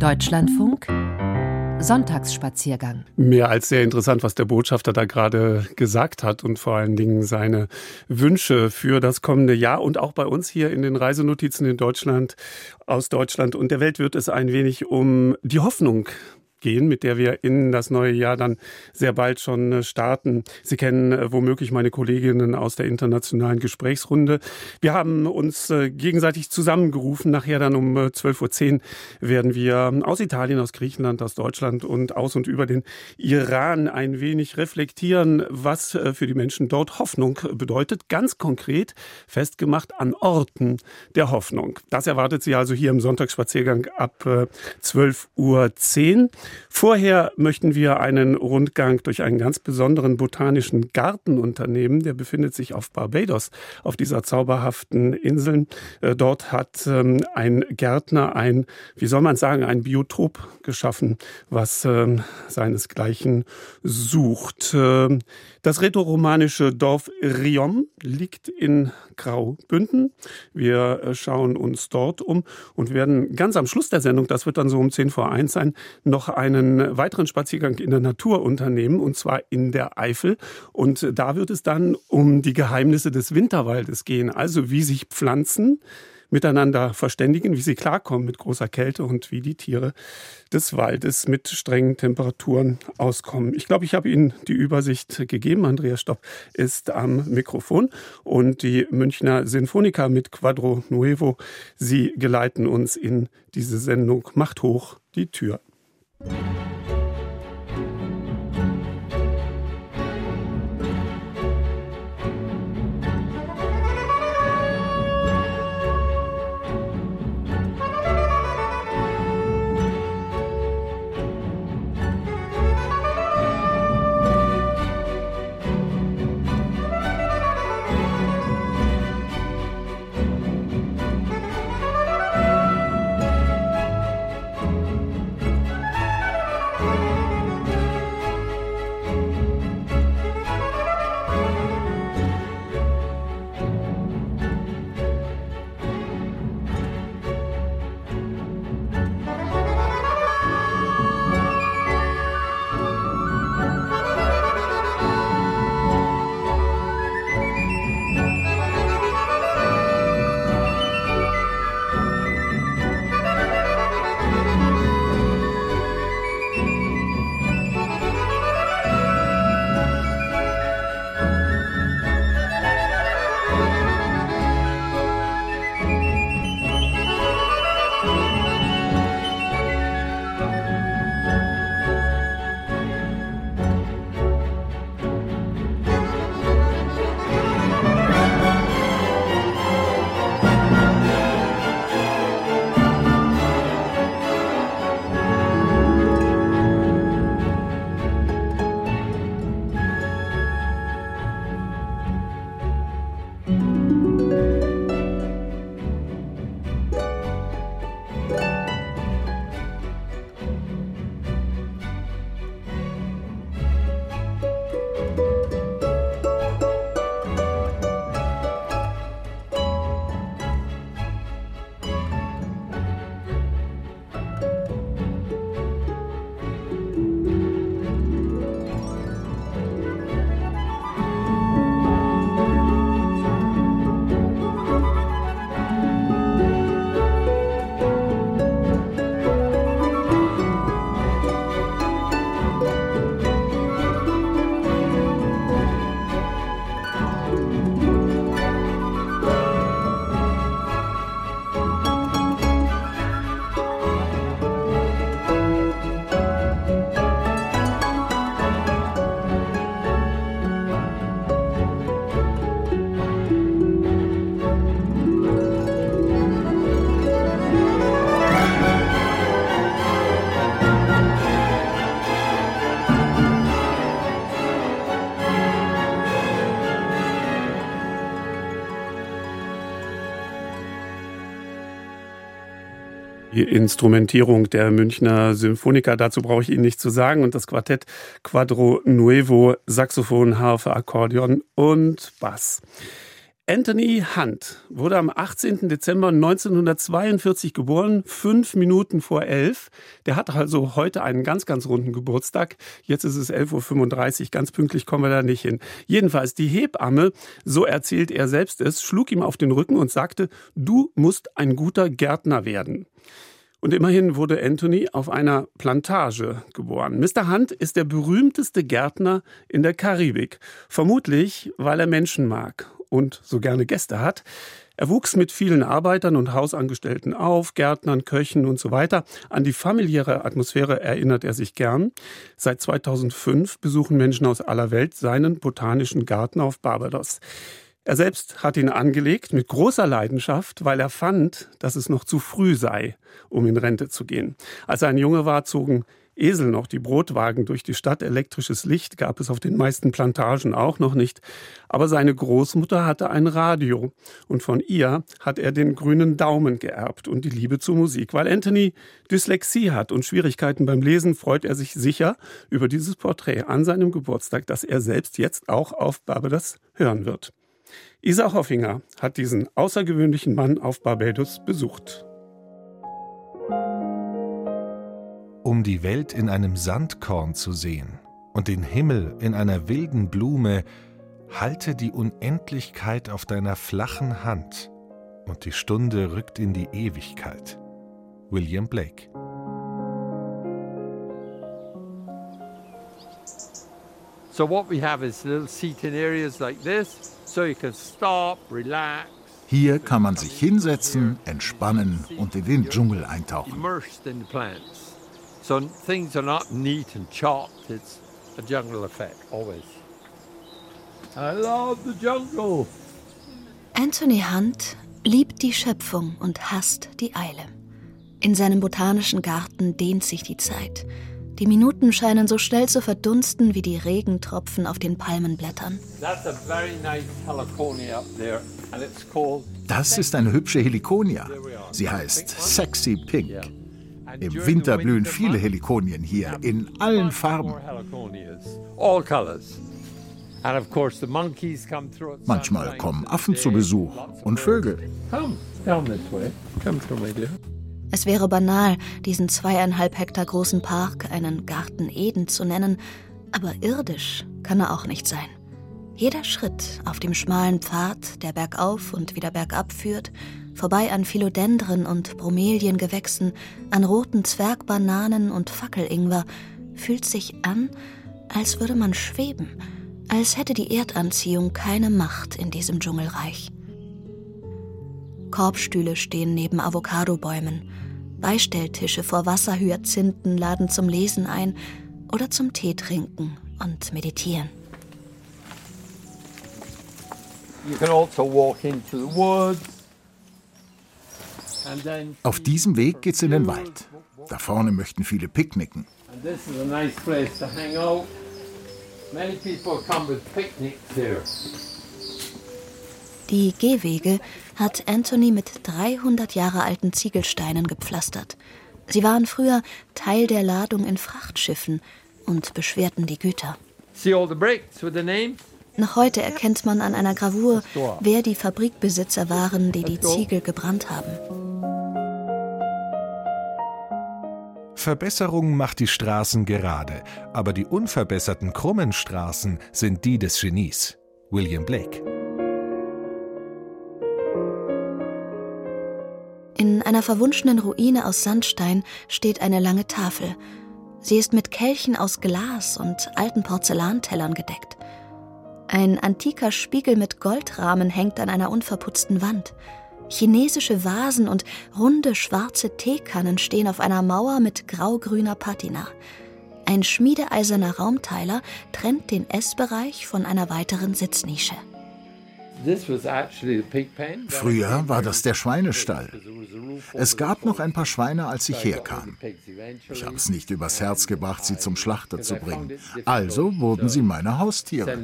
Deutschlandfunk Sonntagsspaziergang. Mehr als sehr interessant, was der Botschafter da gerade gesagt hat und vor allen Dingen seine Wünsche für das kommende Jahr und auch bei uns hier in den Reisenotizen in Deutschland, aus Deutschland und der Welt wird es ein wenig um die Hoffnung gehen, mit der wir in das neue Jahr dann sehr bald schon äh, starten. Sie kennen äh, womöglich meine Kolleginnen aus der internationalen Gesprächsrunde. Wir haben uns äh, gegenseitig zusammengerufen. Nachher dann um 12.10 Uhr werden wir aus Italien, aus Griechenland, aus Deutschland und aus und über den Iran ein wenig reflektieren, was für die Menschen dort Hoffnung bedeutet. Ganz konkret festgemacht an Orten der Hoffnung. Das erwartet Sie also hier im Sonntagsspaziergang ab 12.10 Uhr. Vorher möchten wir einen Rundgang durch einen ganz besonderen botanischen Garten unternehmen. Der befindet sich auf Barbados, auf dieser zauberhaften Insel. Äh, dort hat ähm, ein Gärtner ein, wie soll man sagen, ein Biotop geschaffen, was ähm, seinesgleichen sucht. Ähm, das rätoromanische Dorf Riom liegt in Graubünden. Wir äh, schauen uns dort um und werden ganz am Schluss der Sendung, das wird dann so um 10 vor 1 sein, noch einen weiteren Spaziergang in der Natur unternehmen, und zwar in der Eifel. Und da wird es dann um die Geheimnisse des Winterwaldes gehen, also wie sich Pflanzen miteinander verständigen, wie sie klarkommen mit großer Kälte und wie die Tiere des Waldes mit strengen Temperaturen auskommen. Ich glaube, ich habe Ihnen die Übersicht gegeben. Andreas Stopp ist am Mikrofon und die Münchner Sinfoniker mit Quadro Nuevo. Sie geleiten uns in diese Sendung. Macht hoch die Tür. Die Instrumentierung der Münchner Symphoniker. Dazu brauche ich Ihnen nichts zu sagen. Und das Quartett Quadro Nuevo, Saxophon, Harfe, Akkordeon und Bass. Anthony Hunt wurde am 18. Dezember 1942 geboren, fünf Minuten vor elf. Der hat also heute einen ganz, ganz runden Geburtstag. Jetzt ist es 11.35 Uhr, ganz pünktlich kommen wir da nicht hin. Jedenfalls, die Hebamme, so erzählt er selbst es, schlug ihm auf den Rücken und sagte, du musst ein guter Gärtner werden. Und immerhin wurde Anthony auf einer Plantage geboren. Mr. Hunt ist der berühmteste Gärtner in der Karibik. Vermutlich, weil er Menschen mag und so gerne Gäste hat. Er wuchs mit vielen Arbeitern und Hausangestellten auf, Gärtnern, Köchen und so weiter. An die familiäre Atmosphäre erinnert er sich gern. Seit 2005 besuchen Menschen aus aller Welt seinen botanischen Garten auf Barbados. Er selbst hat ihn angelegt mit großer Leidenschaft, weil er fand, dass es noch zu früh sei, um in Rente zu gehen. Als er ein Junge war, zogen Esel noch die Brotwagen durch die Stadt. Elektrisches Licht gab es auf den meisten Plantagen auch noch nicht. Aber seine Großmutter hatte ein Radio und von ihr hat er den grünen Daumen geerbt und die Liebe zur Musik. Weil Anthony Dyslexie hat und Schwierigkeiten beim Lesen, freut er sich sicher über dieses Porträt an seinem Geburtstag, das er selbst jetzt auch auf Barbados hören wird. Isa Hoffinger hat diesen außergewöhnlichen Mann auf Barbados besucht. Um die Welt in einem Sandkorn zu sehen und den Himmel in einer wilden Blume, halte die Unendlichkeit auf deiner flachen Hand und die Stunde rückt in die Ewigkeit. William Blake So what we have is little seating areas like this, so you can stop, relax. Hier kann man sich hinsetzen, entspannen und in den Dschungel eintauchen. Immersed in the plants. So things are not neat and chopped. It's a jungle effect, always. I love the jungle. Anthony Hunt liebt die Schöpfung und hasst die Eile. In seinem botanischen Garten dehnt sich die Zeit. Die Minuten scheinen so schnell zu verdunsten wie die Regentropfen auf den Palmenblättern. Das ist eine hübsche Helikonia. Sie heißt Sexy Pink. Im Winter blühen viele Helikonien hier in allen Farben. Manchmal kommen Affen zu Besuch und Vögel. Es wäre banal, diesen zweieinhalb Hektar großen Park einen Garten Eden zu nennen, aber irdisch kann er auch nicht sein. Jeder Schritt auf dem schmalen Pfad, der bergauf und wieder bergab führt, vorbei an Philodendren und Bromeliengewächsen, an roten Zwergbananen und Fackelingwer, fühlt sich an, als würde man schweben, als hätte die Erdanziehung keine Macht in diesem Dschungelreich. Korbstühle stehen neben Avocadobäumen, Beistelltische vor Wasserhyazinthen laden zum Lesen ein oder zum Tee trinken und meditieren. You can also walk into the woods. Auf diesem Weg geht's in den Wald. Da vorne möchten viele picknicken. Die Gehwege hat Anthony mit 300 Jahre alten Ziegelsteinen gepflastert. Sie waren früher Teil der Ladung in Frachtschiffen und beschwerten die Güter. Noch heute erkennt man an einer Gravur, wer die Fabrikbesitzer waren, die die Ziegel gebrannt haben. Verbesserung macht die Straßen gerade, aber die unverbesserten krummen Straßen sind die des Genies. William Blake. In einer verwunschenen Ruine aus Sandstein steht eine lange Tafel. Sie ist mit Kelchen aus Glas und alten Porzellantellern gedeckt. Ein antiker Spiegel mit Goldrahmen hängt an einer unverputzten Wand. Chinesische Vasen und runde schwarze Teekannen stehen auf einer Mauer mit graugrüner Patina. Ein schmiedeeiserner Raumteiler trennt den Essbereich von einer weiteren Sitznische. Früher war das der Schweinestall. Es gab noch ein paar Schweine, als ich herkam. Ich habe es nicht übers Herz gebracht, sie zum Schlachter zu bringen. Also wurden sie meine Haustiere.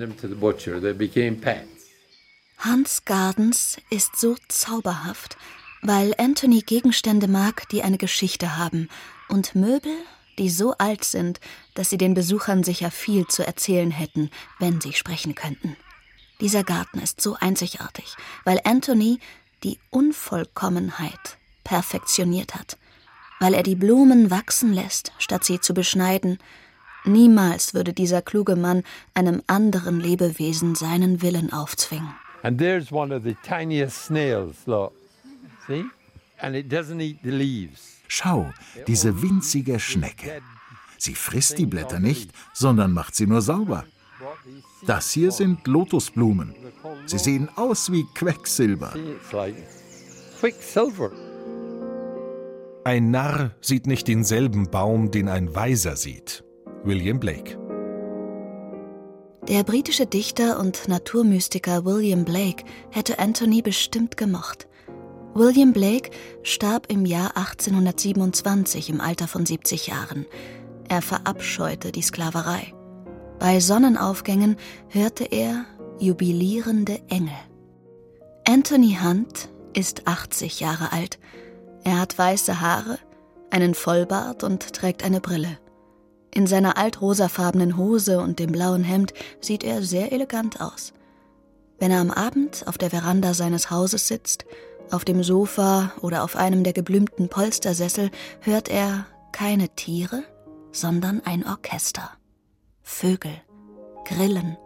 Hans Gardens ist so zauberhaft, weil Anthony Gegenstände mag, die eine Geschichte haben und Möbel, die so alt sind, dass sie den Besuchern sicher viel zu erzählen hätten, wenn sie sprechen könnten. Dieser Garten ist so einzigartig, weil Anthony die Unvollkommenheit perfektioniert hat, weil er die Blumen wachsen lässt, statt sie zu beschneiden. Niemals würde dieser kluge Mann einem anderen Lebewesen seinen Willen aufzwingen. And there's one of the tiniest snails, look. See? And it doesn't eat the leaves. Schau, diese winzige Schnecke. Sie frisst die Blätter nicht, sondern macht sie nur sauber. Das hier sind Lotusblumen. Sie sehen aus wie Quecksilber. Ein Narr sieht nicht denselben Baum, den ein Weiser sieht. William Blake. Der britische Dichter und Naturmystiker William Blake hätte Anthony bestimmt gemocht. William Blake starb im Jahr 1827 im Alter von 70 Jahren. Er verabscheute die Sklaverei. Bei Sonnenaufgängen hörte er jubilierende Engel. Anthony Hunt ist 80 Jahre alt. Er hat weiße Haare, einen Vollbart und trägt eine Brille. In seiner altrosafarbenen Hose und dem blauen Hemd sieht er sehr elegant aus. Wenn er am Abend auf der Veranda seines Hauses sitzt, auf dem Sofa oder auf einem der geblümten Polstersessel, hört er keine Tiere, sondern ein Orchester. Vögel, Grillen,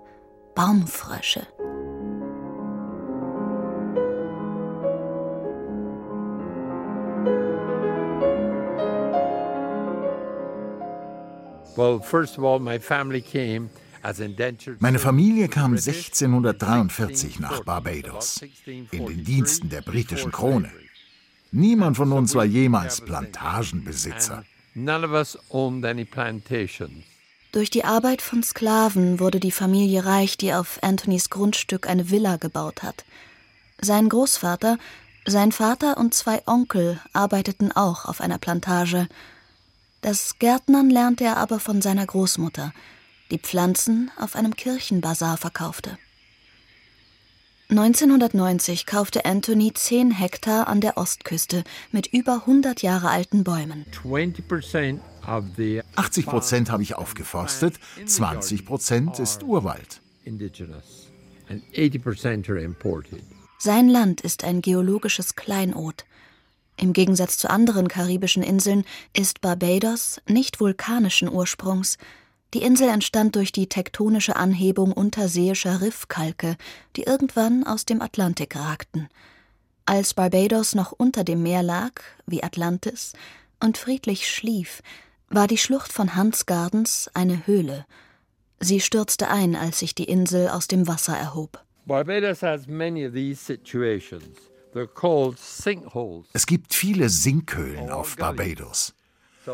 Baumfrösche. Well, first of all, my family came as indentured Meine Familie kam to British 1643 nach 1640, Barbados, in den 1643 Diensten der britischen Krone. Niemand von uns war jemals. Plantagenbesitzer. None of us owned any plantations. Durch die Arbeit von Sklaven wurde die Familie reich, die auf Anthonys Grundstück eine Villa gebaut hat. Sein Großvater, sein Vater und zwei Onkel arbeiteten auch auf einer Plantage. Das Gärtnern lernte er aber von seiner Großmutter, die Pflanzen auf einem Kirchenbazar verkaufte. 1990 kaufte Anthony 10 Hektar an der Ostküste mit über 100 Jahre alten Bäumen. 20% of the 80 Prozent habe ich aufgeforstet, 20 Prozent ist Urwald. indigenous and 80% are imported. Sein Land ist ein geologisches Kleinod. Im Gegensatz zu anderen karibischen Inseln ist Barbados nicht vulkanischen Ursprungs. Die Insel entstand durch die tektonische Anhebung unterseeischer Riffkalke, die irgendwann aus dem Atlantik ragten. Als Barbados noch unter dem Meer lag, wie Atlantis, und friedlich schlief, war die Schlucht von Hans Gardens eine Höhle. Sie stürzte ein, als sich die Insel aus dem Wasser erhob. Barbados has many of these situations. Es gibt viele Sinkhöhlen auf Barbados.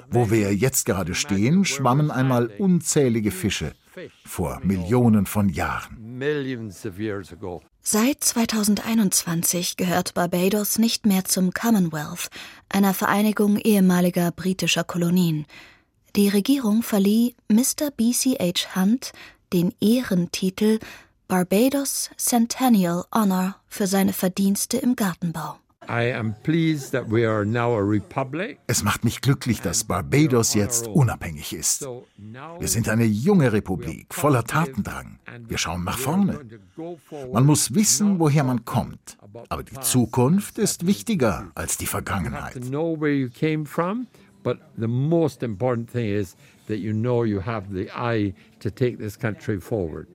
Wo wir jetzt gerade stehen, schwammen einmal unzählige Fische vor Millionen von Jahren. Seit 2021 gehört Barbados nicht mehr zum Commonwealth, einer Vereinigung ehemaliger britischer Kolonien. Die Regierung verlieh Mr. BCH Hunt den Ehrentitel Barbados Centennial Honor für seine Verdienste im Gartenbau. I am pleased that we are now a republic. Es macht mich glücklich, dass Barbados jetzt unabhängig ist. Wir sind eine junge Republik, voller Tatendrang. Wir schauen nach vorne. Man muss wissen, woher man kommt. Aber die Zukunft ist wichtiger als die Vergangenheit. But the most important thing is that you know you have the eye to take this country forward.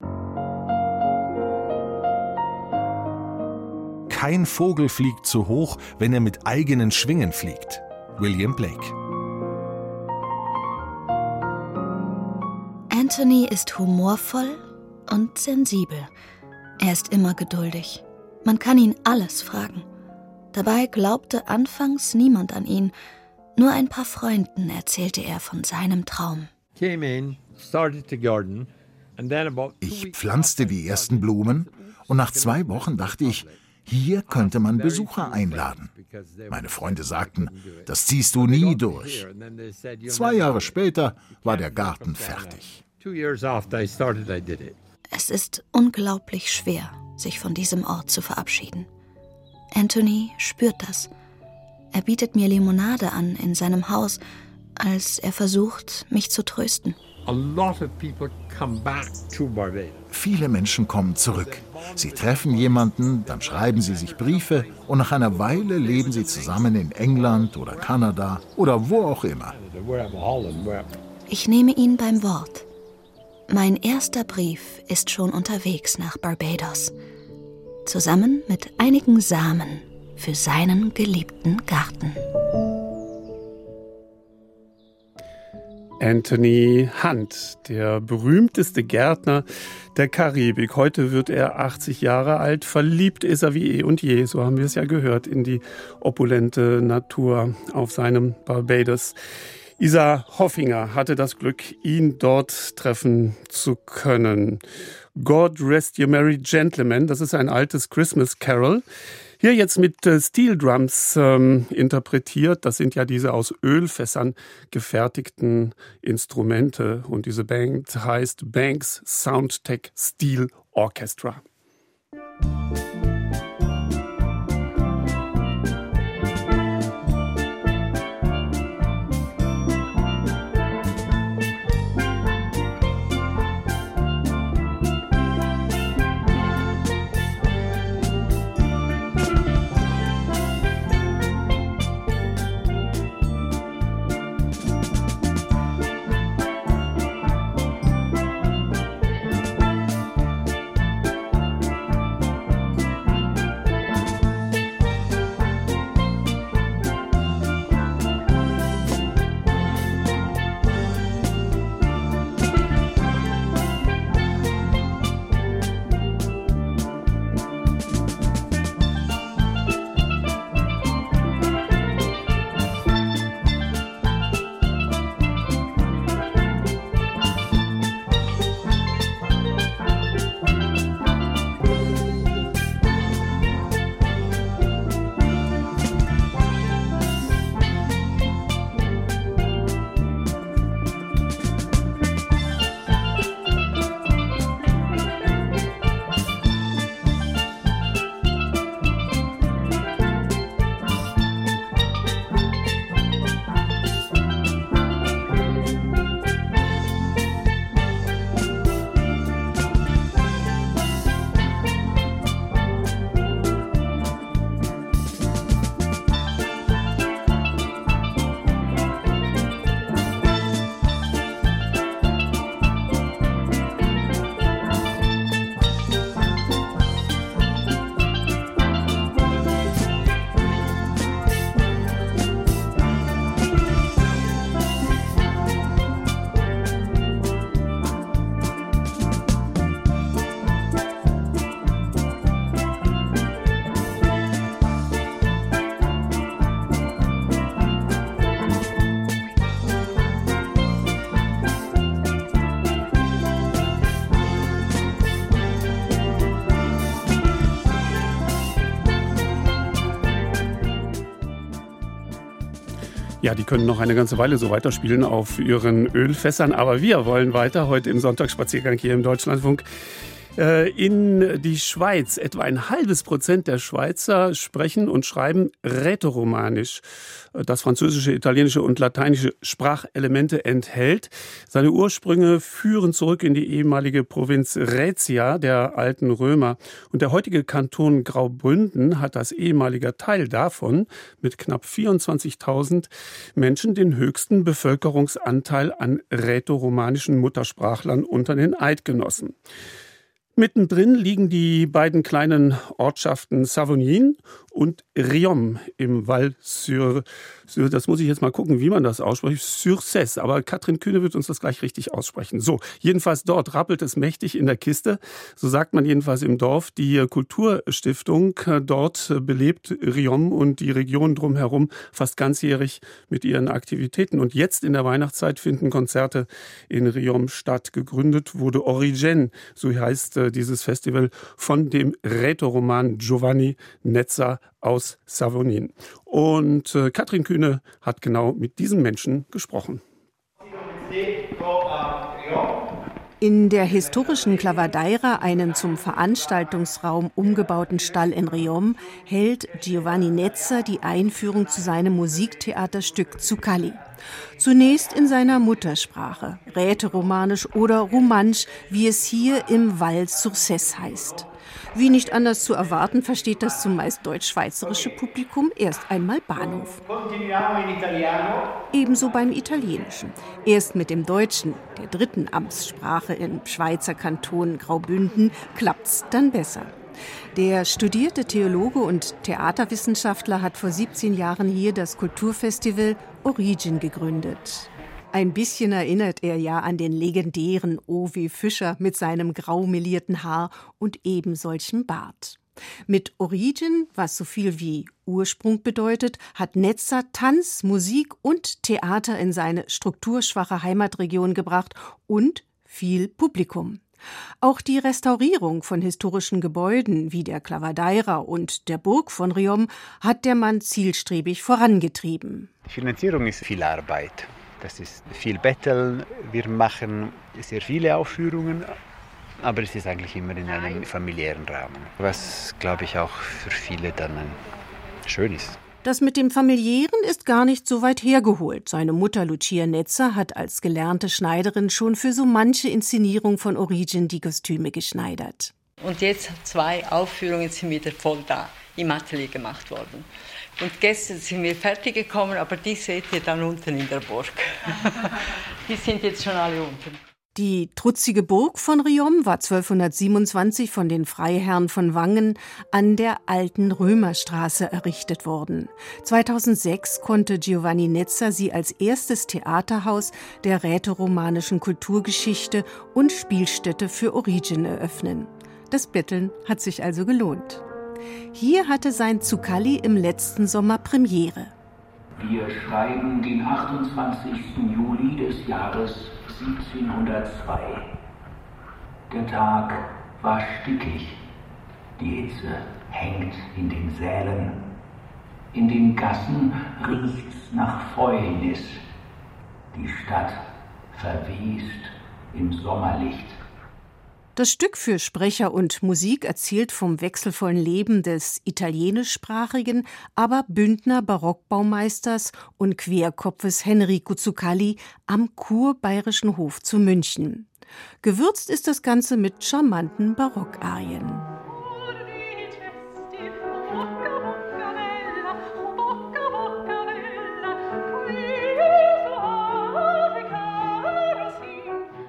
Kein Vogel fliegt so hoch, wenn er mit eigenen Schwingen fliegt. William Blake. Anthony ist humorvoll und sensibel. Er ist immer geduldig. Man kann ihn alles fragen. Dabei glaubte anfangs niemand an ihn. Nur ein paar Freunden erzählte er von seinem Traum. Ich pflanzte die ersten Blumen und nach zwei Wochen dachte ich, hier könnte man Besucher einladen. Meine Freunde sagten, das ziehst du nie durch. Zwei Jahre später war der Garten fertig. Es ist unglaublich schwer, sich von diesem Ort zu verabschieden. Anthony spürt das. Er bietet mir Limonade an in seinem Haus, als er versucht, mich zu trösten. Viele Menschen kommen zurück. Sie treffen jemanden, dann schreiben sie sich Briefe und nach einer Weile leben sie zusammen in England oder Kanada oder wo auch immer. Ich nehme ihn beim Wort. Mein erster Brief ist schon unterwegs nach Barbados, zusammen mit einigen Samen für seinen geliebten Garten. Anthony Hunt, der berühmteste Gärtner der Karibik. Heute wird er 80 Jahre alt. Verliebt ist er wie eh und je, so haben wir es ja gehört, in die opulente Natur auf seinem Barbados. Isa Hoffinger hatte das Glück, ihn dort treffen zu können. God Rest Your Merry Gentlemen, das ist ein altes Christmas Carol. Hier jetzt mit äh, Steel Drums ähm, interpretiert. Das sind ja diese aus Ölfässern gefertigten Instrumente. Und diese Band heißt Banks Soundtech Steel Orchestra. Ja, die können noch eine ganze Weile so weiterspielen auf ihren Ölfässern. Aber wir wollen weiter heute im Sonntagsspaziergang hier im Deutschlandfunk in die Schweiz. Etwa ein halbes Prozent der Schweizer sprechen und schreiben Rätoromanisch, das französische, italienische und lateinische Sprachelemente enthält. Seine Ursprünge führen zurück in die ehemalige Provinz Rätia der alten Römer. Und der heutige Kanton Graubünden hat als ehemaliger Teil davon mit knapp 24.000 Menschen den höchsten Bevölkerungsanteil an rätoromanischen Muttersprachlern unter den Eidgenossen. Mittendrin liegen die beiden kleinen Ortschaften Savognin und Riom im Val sur, das muss ich jetzt mal gucken, wie man das ausspricht, sur Cesse. Aber Katrin Kühne wird uns das gleich richtig aussprechen. So, jedenfalls dort rappelt es mächtig in der Kiste. So sagt man jedenfalls im Dorf. Die Kulturstiftung dort belebt Riom und die Region drumherum fast ganzjährig mit ihren Aktivitäten. Und jetzt in der Weihnachtszeit finden Konzerte in Riom statt. Gegründet wurde Origen, so heißt äh, dieses Festival, von dem Rätoroman Giovanni Netzer aus Savonin. Und äh, Katrin Kühne hat genau mit diesen Menschen gesprochen. In der historischen Clavadeira, einem zum Veranstaltungsraum umgebauten Stall in Riom, hält Giovanni Nezza die Einführung zu seinem Musiktheaterstück Zuccalli. Zunächst in seiner Muttersprache, Rätoromanisch oder Romansch, wie es hier im Val Surces heißt. Wie nicht anders zu erwarten, versteht das zumeist deutsch-schweizerische Publikum erst einmal Bahnhof. Ebenso beim Italienischen. Erst mit dem Deutschen, der dritten Amtssprache im Schweizer Kanton Graubünden, klappt's dann besser. Der studierte Theologe und Theaterwissenschaftler hat vor 17 Jahren hier das Kulturfestival Origin gegründet. Ein bisschen erinnert er ja an den legendären O.W. Fischer mit seinem grau melierten Haar und eben solchem Bart. Mit Origin, was so viel wie Ursprung bedeutet, hat Netzer Tanz, Musik und Theater in seine strukturschwache Heimatregion gebracht und viel Publikum. Auch die Restaurierung von historischen Gebäuden wie der Clavadeira und der Burg von Riom hat der Mann zielstrebig vorangetrieben. Die Finanzierung ist viel Arbeit. Das ist viel Betteln. Wir machen sehr viele Aufführungen, aber es ist eigentlich immer in einem familiären Rahmen, was, glaube ich, auch für viele dann schön ist. Das mit dem familiären ist gar nicht so weit hergeholt. Seine Mutter Lucia Netzer hat als gelernte Schneiderin schon für so manche Inszenierung von Origin die Kostüme geschneidert. Und jetzt zwei Aufführungen sind wieder voll da im Atelier gemacht worden. Und gestern sind wir fertig gekommen, aber die seht ihr dann unten in der Burg. die sind jetzt schon alle unten. Die trutzige Burg von Riom war 1227 von den Freiherren von Wangen an der alten Römerstraße errichtet worden. 2006 konnte Giovanni Nezza sie als erstes Theaterhaus der rätoromanischen Kulturgeschichte und Spielstätte für Origin eröffnen. Das Betteln hat sich also gelohnt. Hier hatte sein Zuccalli im letzten Sommer Premiere. Wir schreiben den 28. Juli des Jahres 1702. Der Tag war stickig. Die Hitze hängt in den Sälen. In den Gassen riecht's nach Fäulnis. Die Stadt verwest im Sommerlicht. Das Stück für Sprecher und Musik erzählt vom wechselvollen Leben des italienischsprachigen, aber Bündner Barockbaumeisters und Querkopfes Henrico Zuccalli am kurbayerischen Hof zu München. Gewürzt ist das Ganze mit charmanten Barockarien.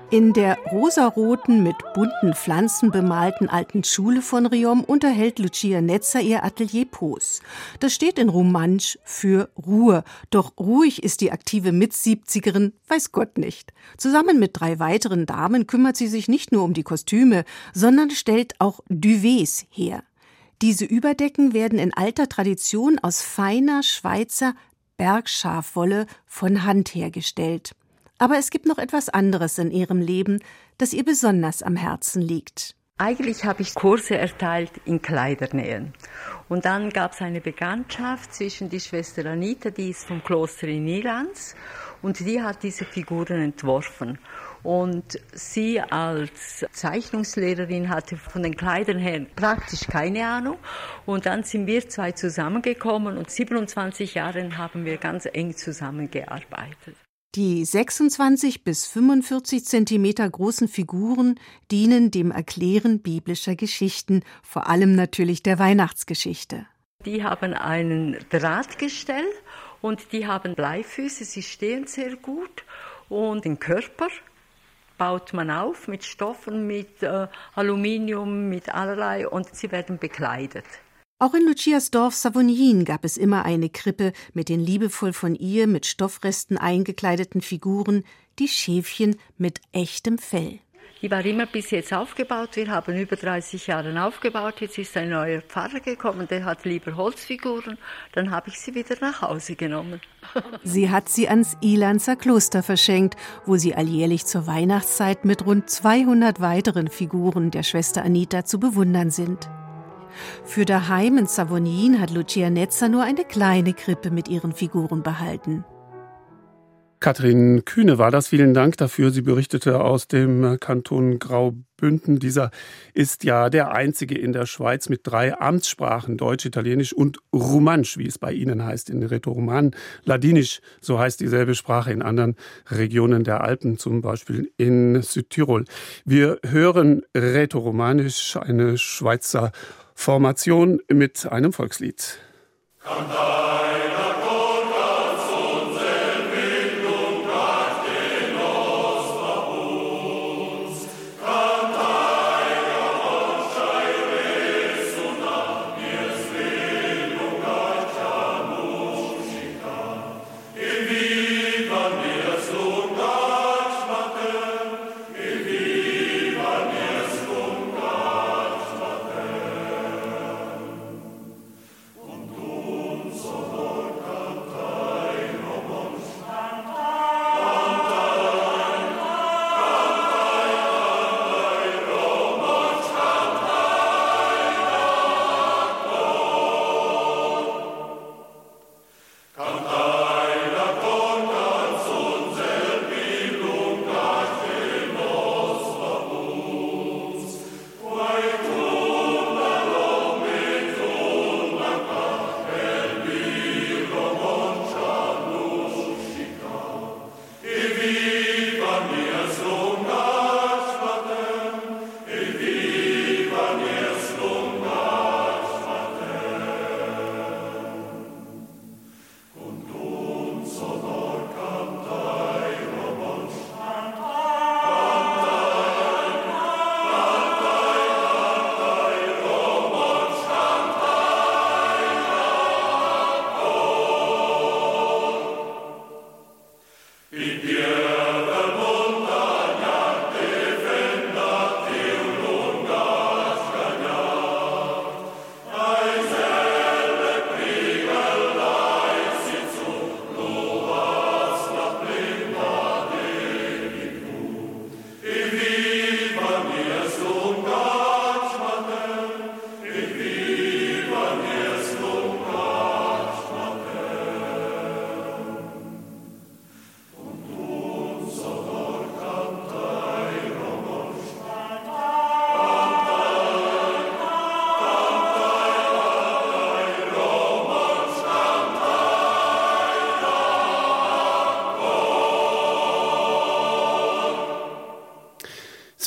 In der rosaroten, mit bunten Pflanzen bemalten alten Schule von Riom unterhält Lucia Netzer ihr Atelier Pos. Das steht in Romansch für Ruhe. Doch ruhig ist die aktive Mitsiebzigerin, weiß Gott nicht. Zusammen mit drei weiteren Damen kümmert sie sich nicht nur um die Kostüme, sondern stellt auch Duvets her. Diese Überdecken werden in alter Tradition aus feiner Schweizer Bergschafwolle von Hand hergestellt. Aber es gibt noch etwas anderes in ihrem Leben, das ihr besonders am Herzen liegt. Eigentlich habe ich Kurse erteilt in Kleidernähen. Und dann gab es eine Bekanntschaft zwischen die Schwester Anita, die ist vom Kloster in Nilanz, und die hat diese Figuren entworfen. Und sie als Zeichnungslehrerin hatte von den Kleidern her praktisch keine Ahnung. Und dann sind wir zwei zusammengekommen und 27 Jahre haben wir ganz eng zusammengearbeitet. Die 26 bis 45 Zentimeter großen Figuren dienen dem Erklären biblischer Geschichten, vor allem natürlich der Weihnachtsgeschichte. Die haben einen Drahtgestell und die haben Bleifüße, sie stehen sehr gut und den Körper baut man auf mit Stoffen, mit äh, Aluminium, mit allerlei und sie werden bekleidet. Auch in Lucias Dorf Savonien gab es immer eine Krippe mit den liebevoll von ihr mit Stoffresten eingekleideten Figuren, die Schäfchen mit echtem Fell. Die war immer bis jetzt aufgebaut. Wir haben über 30 Jahre aufgebaut. Jetzt ist ein neuer Pfarrer gekommen, der hat lieber Holzfiguren. Dann habe ich sie wieder nach Hause genommen. Sie hat sie ans Ilanzer Kloster verschenkt, wo sie alljährlich zur Weihnachtszeit mit rund 200 weiteren Figuren der Schwester Anita zu bewundern sind. Für daheim in Savonin hat Lucia Nezza nur eine kleine Krippe mit ihren Figuren behalten. Katrin Kühne war das. Vielen Dank dafür. Sie berichtete aus dem Kanton Graubünden. Dieser ist ja der einzige in der Schweiz mit drei Amtssprachen, Deutsch, Italienisch und Romansch, wie es bei Ihnen heißt, in Rätoroman. Ladinisch, so heißt dieselbe Sprache in anderen Regionen der Alpen, zum Beispiel in Südtirol. Wir hören Rätoromanisch, eine Schweizer Formation mit einem Volkslied. Kantai.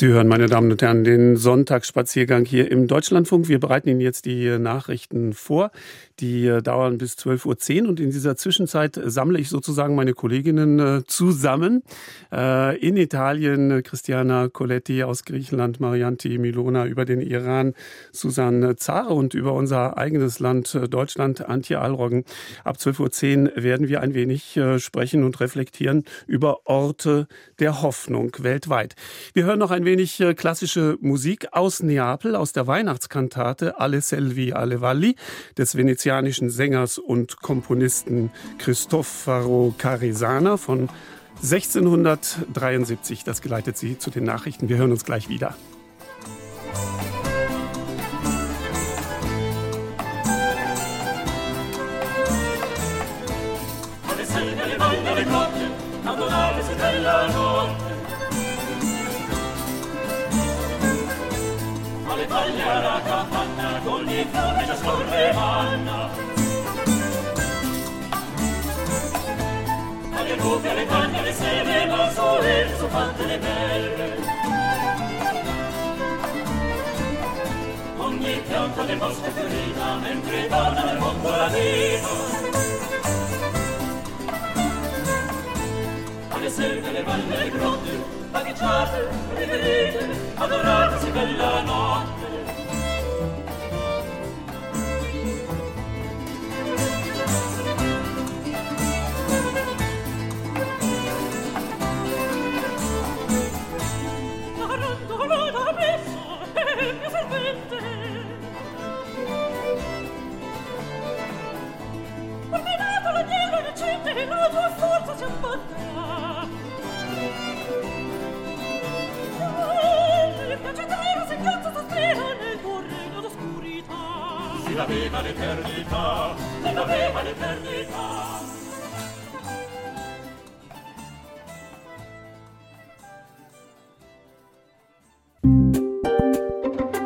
Sie hören, meine Damen und Herren, den Sonntagsspaziergang hier im Deutschlandfunk. Wir bereiten Ihnen jetzt die Nachrichten vor. Die äh, dauern bis 12.10 Uhr und in dieser Zwischenzeit sammle ich sozusagen meine Kolleginnen äh, zusammen. Äh, in Italien Christiana Coletti aus Griechenland, Marianti Milona über den Iran, Susanne Zare und über unser eigenes Land Deutschland, Antje Alroggen. Ab 12.10 Uhr werden wir ein wenig sprechen und reflektieren über Orte der Hoffnung weltweit. Wir hören noch ein wenig klassische Musik aus Neapel, aus der Weihnachtskantate Alle Selvi, Alle Valli des Venezianischen Sängers und Komponisten Cristoforo Caresana von 1673. Das geleitet Sie zu den Nachrichten. Wir hören uns gleich wieder. sorremanna. Alle buche, alle canne, alle seme, ma sul erzo fatte le belle. Ogni pianta del bosco è fiorita, mentre torna nel mondo la vita. Alle selve, alle valle, alle grotte, baghiciate, rivedete, adorate, si bella notte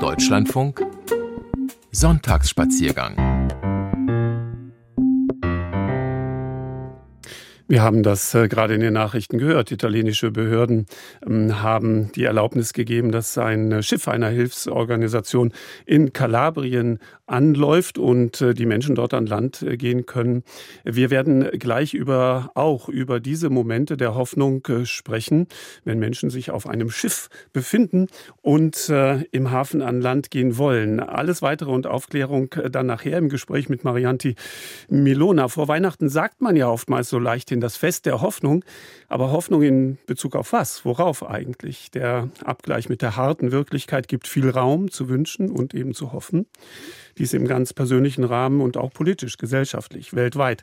Deutschlandfunk. Sonntagsspaziergang. Wir haben das äh, gerade in den Nachrichten gehört. Italienische Behörden ähm, haben die Erlaubnis gegeben, dass ein Schiff einer Hilfsorganisation in Kalabrien anläuft und äh, die Menschen dort an Land äh, gehen können. Wir werden gleich über auch über diese Momente der Hoffnung äh, sprechen, wenn Menschen sich auf einem Schiff befinden und äh, im Hafen an Land gehen wollen. Alles weitere und Aufklärung äh, dann nachher im Gespräch mit Marianti Milona. Vor Weihnachten sagt man ja oftmals so leicht in das Fest der Hoffnung. Aber Hoffnung in Bezug auf was? Worauf eigentlich? Der Abgleich mit der harten Wirklichkeit gibt viel Raum zu wünschen und eben zu hoffen. Dies im ganz persönlichen Rahmen und auch politisch, gesellschaftlich, weltweit.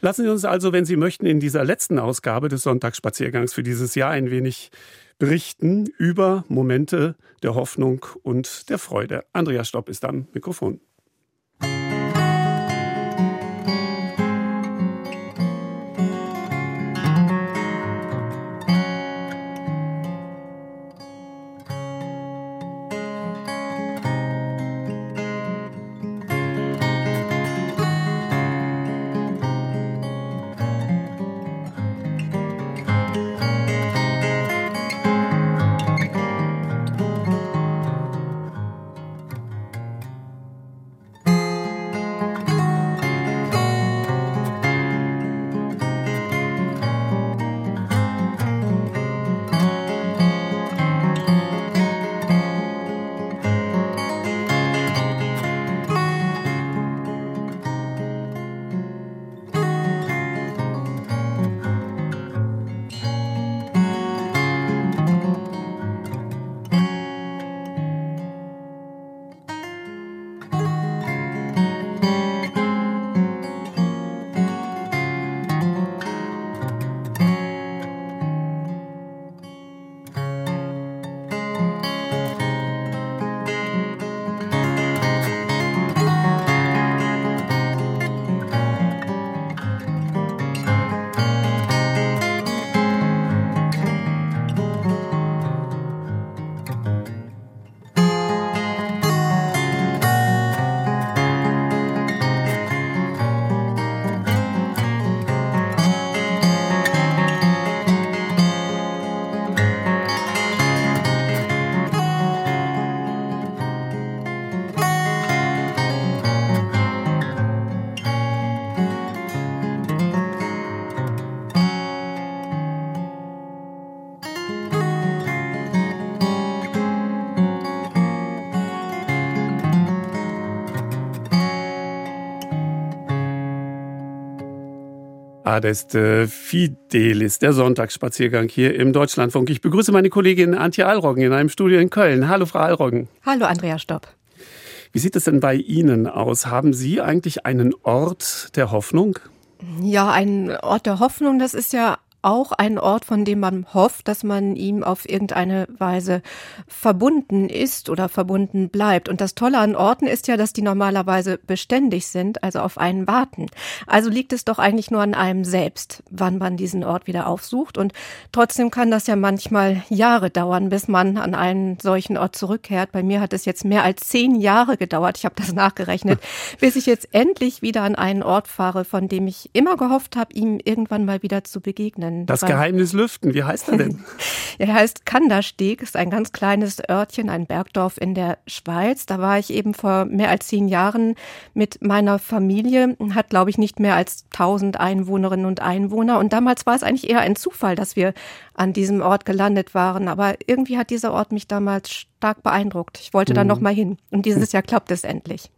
Lassen Sie uns also, wenn Sie möchten, in dieser letzten Ausgabe des Sonntagsspaziergangs für dieses Jahr ein wenig berichten über Momente der Hoffnung und der Freude. Andreas Stopp ist am Mikrofon. Adeste Fidelis, der Sonntagsspaziergang hier im Deutschlandfunk. Ich begrüße meine Kollegin Antje Alroggen in einem Studio in Köln. Hallo, Frau Alroggen. Hallo, Andrea Stopp. Wie sieht es denn bei Ihnen aus? Haben Sie eigentlich einen Ort der Hoffnung? Ja, ein Ort der Hoffnung, das ist ja auch ein Ort, von dem man hofft, dass man ihm auf irgendeine Weise verbunden ist oder verbunden bleibt. Und das Tolle an Orten ist ja, dass die normalerweise beständig sind, also auf einen warten. Also liegt es doch eigentlich nur an einem selbst, wann man diesen Ort wieder aufsucht. Und trotzdem kann das ja manchmal Jahre dauern, bis man an einen solchen Ort zurückkehrt. Bei mir hat es jetzt mehr als zehn Jahre gedauert, ich habe das nachgerechnet, bis ich jetzt endlich wieder an einen Ort fahre, von dem ich immer gehofft habe, ihm irgendwann mal wieder zu begegnen nennen. Das Geheimnis lüften, wie heißt er denn? er heißt Kandersteg, ist ein ganz kleines Örtchen, ein Bergdorf in der Schweiz. Da war ich eben vor mehr als zehn Jahren mit meiner Familie, hat glaube ich nicht mehr als 1000 Einwohnerinnen und Einwohner. Und damals war es eigentlich eher ein Zufall, dass wir an diesem Ort gelandet waren. Aber irgendwie hat dieser Ort mich damals stark beeindruckt. Ich wollte mhm. da noch mal hin. Und dieses Jahr klappt es endlich.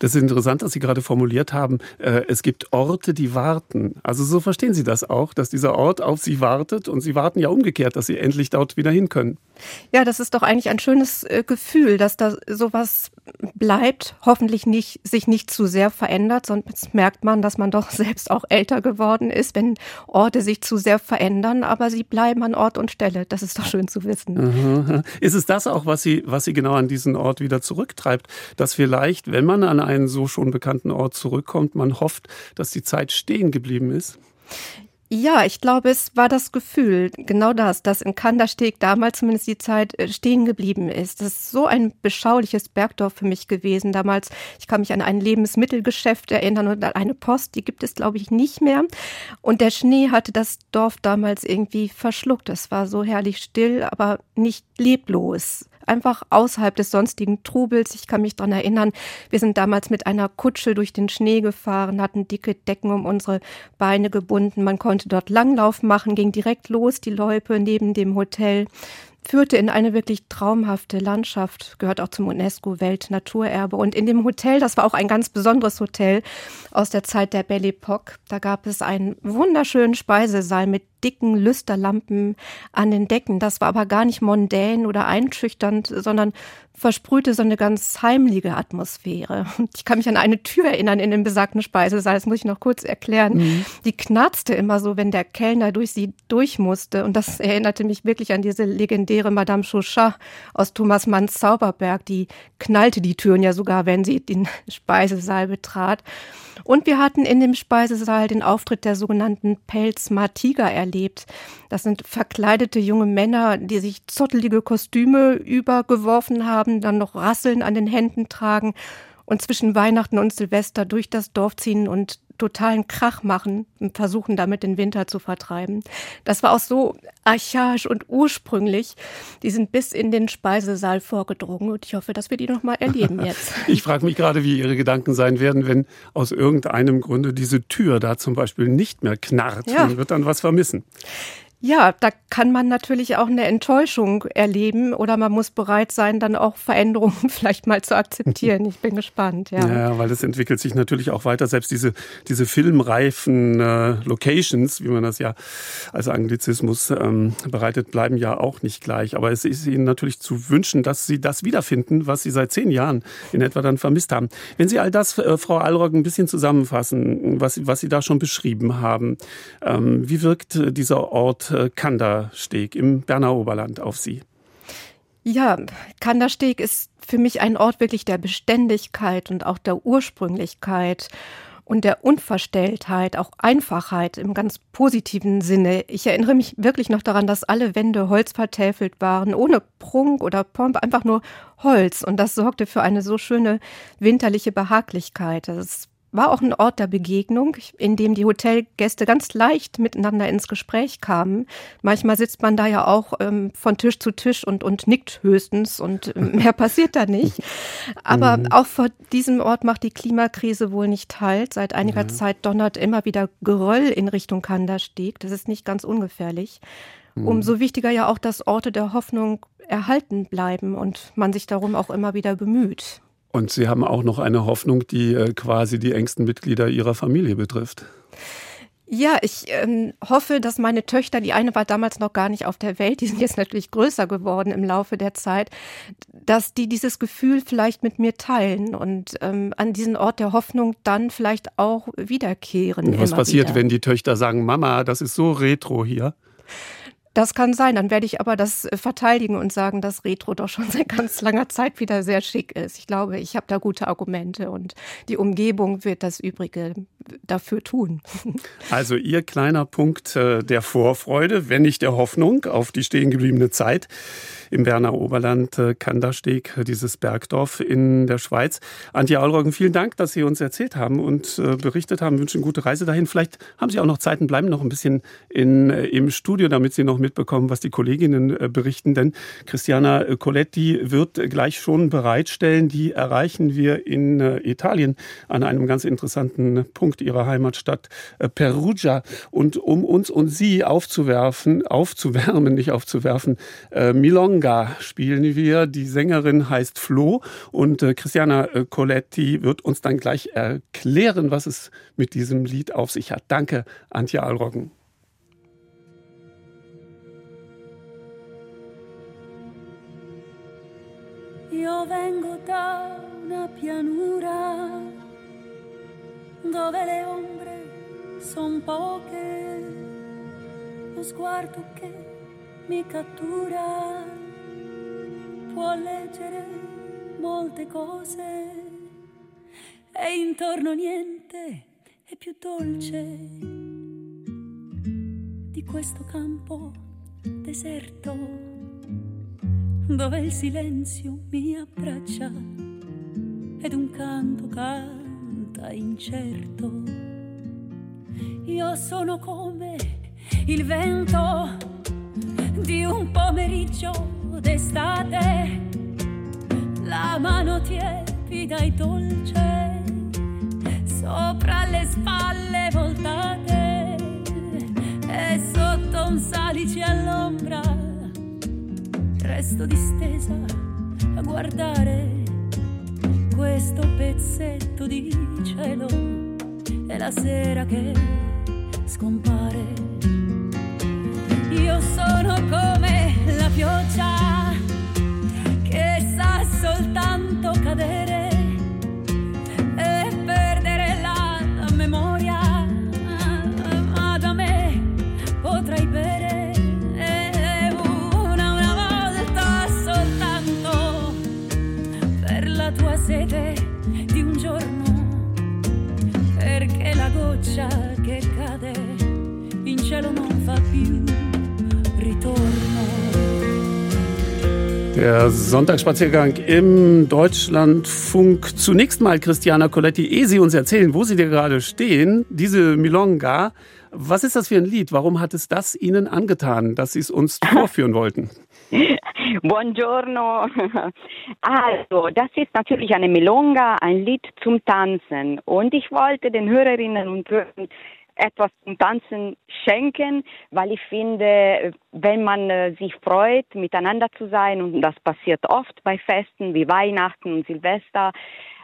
Das ist interessant, dass Sie gerade formuliert haben, äh, es gibt Orte, die warten. Also so verstehen Sie das auch, dass dieser Ort auf Sie wartet und Sie warten ja umgekehrt, dass Sie endlich dort wieder hin können. Ja, das ist doch eigentlich ein schönes äh, Gefühl, dass da sowas bleibt, hoffentlich nicht, sich nicht zu sehr verändert, sonst merkt man, dass man doch selbst auch älter geworden ist, wenn Orte sich zu sehr verändern, aber sie bleiben an Ort und Stelle. Das ist doch schön zu wissen. Mhm. Ist es das auch, was Sie, was Sie genau an diesen Ort wieder zurücktreibt, dass vielleicht, wenn man an einen so schon bekannten Ort zurückkommt, man hofft, dass die Zeit stehen geblieben ist? Ja, ich glaube, es war das Gefühl, genau das, dass in Kandersteg damals zumindest die Zeit äh, stehen geblieben ist. Das ist so ein beschauliches Bergdorf für mich gewesen. Damals, ich kann mich an ein Lebensmittelgeschäft erinnern und an eine Post, die gibt es, glaube ich, nicht mehr. Und der Schnee hatte das Dorf damals irgendwie verschluckt. Es war so herrlich still, aber nicht leblos einfach außerhalb des sonstigen Trubels. Ich kann mich daran erinnern, wir sind damals mit einer Kutsche durch den Schnee gefahren, hatten dicke Decken um unsere Beine gebunden. Man konnte dort Langlauf machen, ging direkt los, die Loipe neben dem Hotel führte in eine wirklich traumhafte Landschaft, gehört auch zum UNESCO-Weltnaturerbe. Und in dem Hotel, das war auch ein ganz besonderes Hotel aus der Zeit der Belle Epoque, da gab es einen wunderschönen Speisesaal mit dicken Lüsterlampen an den Decken. Das war aber gar nicht mondän oder einschüchternd, sondern versprühte so eine ganz heimliche Atmosphäre. Ich kann mich an eine Tür erinnern in dem besagten Speisesaal, das muss ich noch kurz erklären. Mhm. Die knarzte immer so, wenn der Kellner durch sie durch musste. Und das erinnerte mich wirklich an diese legendäre Madame Chauchat aus Thomas Manns Zauberberg. Die knallte die Türen ja sogar, wenn sie den Speisesaal betrat. Und wir hatten in dem Speisesaal den Auftritt der sogenannten Pelzmar-Tiger erlebt. Das sind verkleidete junge Männer, die sich zottelige Kostüme übergeworfen haben, dann noch Rasseln an den Händen tragen und zwischen Weihnachten und Silvester durch das Dorf ziehen und totalen Krach machen und versuchen damit den Winter zu vertreiben. Das war auch so archaisch und ursprünglich. Die sind bis in den Speisesaal vorgedrungen und ich hoffe, dass wir die noch mal erleben jetzt. ich frage mich gerade, wie Ihre Gedanken sein werden, wenn aus irgendeinem Grunde diese Tür da zum Beispiel nicht mehr knarrt. Ja. Man wird dann was vermissen. Ja, da kann man natürlich auch eine Enttäuschung erleben oder man muss bereit sein, dann auch Veränderungen vielleicht mal zu akzeptieren. Ich bin gespannt. Ja, ja weil es entwickelt sich natürlich auch weiter. Selbst diese, diese filmreifen äh, Locations, wie man das ja als Anglizismus ähm, bereitet, bleiben ja auch nicht gleich. Aber es ist Ihnen natürlich zu wünschen, dass Sie das wiederfinden, was Sie seit zehn Jahren in etwa dann vermisst haben. Wenn Sie all das, äh, Frau Allrogg, ein bisschen zusammenfassen, was, was Sie da schon beschrieben haben, ähm, wie wirkt äh, dieser Ort äh, Kandersteg im Berner Oberland auf Sie? Ja, Kandersteg ist für mich ein Ort wirklich der Beständigkeit und auch der Ursprünglichkeit und der Unverstelltheit, auch Einfachheit im ganz positiven Sinne. Ich erinnere mich wirklich noch daran, dass alle Wände Holz vertäfelt waren, ohne Prunk oder Pomp, einfach nur Holz. Und das sorgte für eine so schöne winterliche Behaglichkeit. Das war auch ein Ort der Begegnung, in dem die Hotelgäste ganz leicht miteinander ins Gespräch kamen. Manchmal sitzt man da ja auch ähm, von Tisch zu Tisch und, und nickt höchstens und äh, mehr passiert da nicht. Aber mhm. auch vor diesem Ort macht die Klimakrise wohl nicht halt. Seit einiger ja. Zeit donnert immer wieder Geröll in Richtung Kandersteg. Das ist nicht ganz ungefährlich. Mhm. Umso wichtiger ja auch, dass Orte der Hoffnung erhalten bleiben und man sich darum auch immer wieder bemüht. Und Sie haben auch noch eine Hoffnung, die äh, quasi die engsten Mitglieder Ihrer Familie betrifft. Ja, ich ähm, hoffe, dass meine Töchter, die eine war damals noch gar nicht auf der Welt, die sind jetzt natürlich größer geworden im Laufe der Zeit, dass die dieses Gefühl vielleicht mit mir teilen und ähm, an diesen Ort der Hoffnung dann vielleicht auch wiederkehren. Was passiert, wieder. wenn die Töchter sagen, Mama, das ist so retro hier? Das kann sein. Dann werde ich aber das äh, verteidigen und sagen, dass Retro doch schon seit ganz langer Zeit wieder sehr schick ist. Ich glaube, ich habe da gute Argumente und die Umgebung wird das Übrige dafür tun. Also Ihr kleiner Punkt äh, der Vorfreude, wenn nicht der Hoffnung auf die stehen gebliebene Zeit im Berner Oberland, äh, Kandersteg, dieses Bergdorf in der Schweiz. Antje Aulroggen, vielen Dank, dass Sie uns erzählt haben und berichtet haben. Wünschen gute Reise dahin. Vielleicht haben Sie auch noch Zeit und bleiben noch ein bisschen in, im Studio, damit Sie noch mitbekommen, was die Kolleginnen äh, berichten, denn Christiana Coletti wird gleich schon bereitstellen. Die erreichen wir in äh, Italien an einem ganz interessanten Punkt ihrer Heimatstadt äh, Perugia. Und um uns und sie aufzuwerfen, aufzuwärmen, nicht aufzuwerfen, Milonga spielen wir. Die Sängerin heißt Flo und Christiana Coletti wird uns dann gleich erklären, was es mit diesem Lied auf sich hat. Danke, Antje Alroggen. Io vengo da una pianura dove le ombre son poche, lo sguardo che mi cattura può leggere molte cose e intorno niente è più dolce di questo campo deserto dove il silenzio mi abbraccia ed un canto canta incerto. Io sono come il vento di un pomeriggio d'estate, la mano tiepida e dolce sopra le spalle voltate e sotto un salice all'ombra resto distesa a guardare questo pezzetto di cielo e la sera che scompare. Io sono come la pioggia che sa soltanto cadere la goccia che cade in cielo non fa più Der Sonntagsspaziergang im Deutschlandfunk. Zunächst mal, Christiana Coletti, ehe Sie uns erzählen, wo Sie dir gerade stehen, diese Milonga. Was ist das für ein Lied? Warum hat es das Ihnen angetan, dass Sie es uns vorführen wollten? Buongiorno. Also, das ist natürlich eine Milonga, ein Lied zum Tanzen. Und ich wollte den Hörerinnen und Hörern etwas zum Tanzen schenken, weil ich finde, wenn man äh, sich freut, miteinander zu sein, und das passiert oft bei Festen wie Weihnachten und Silvester,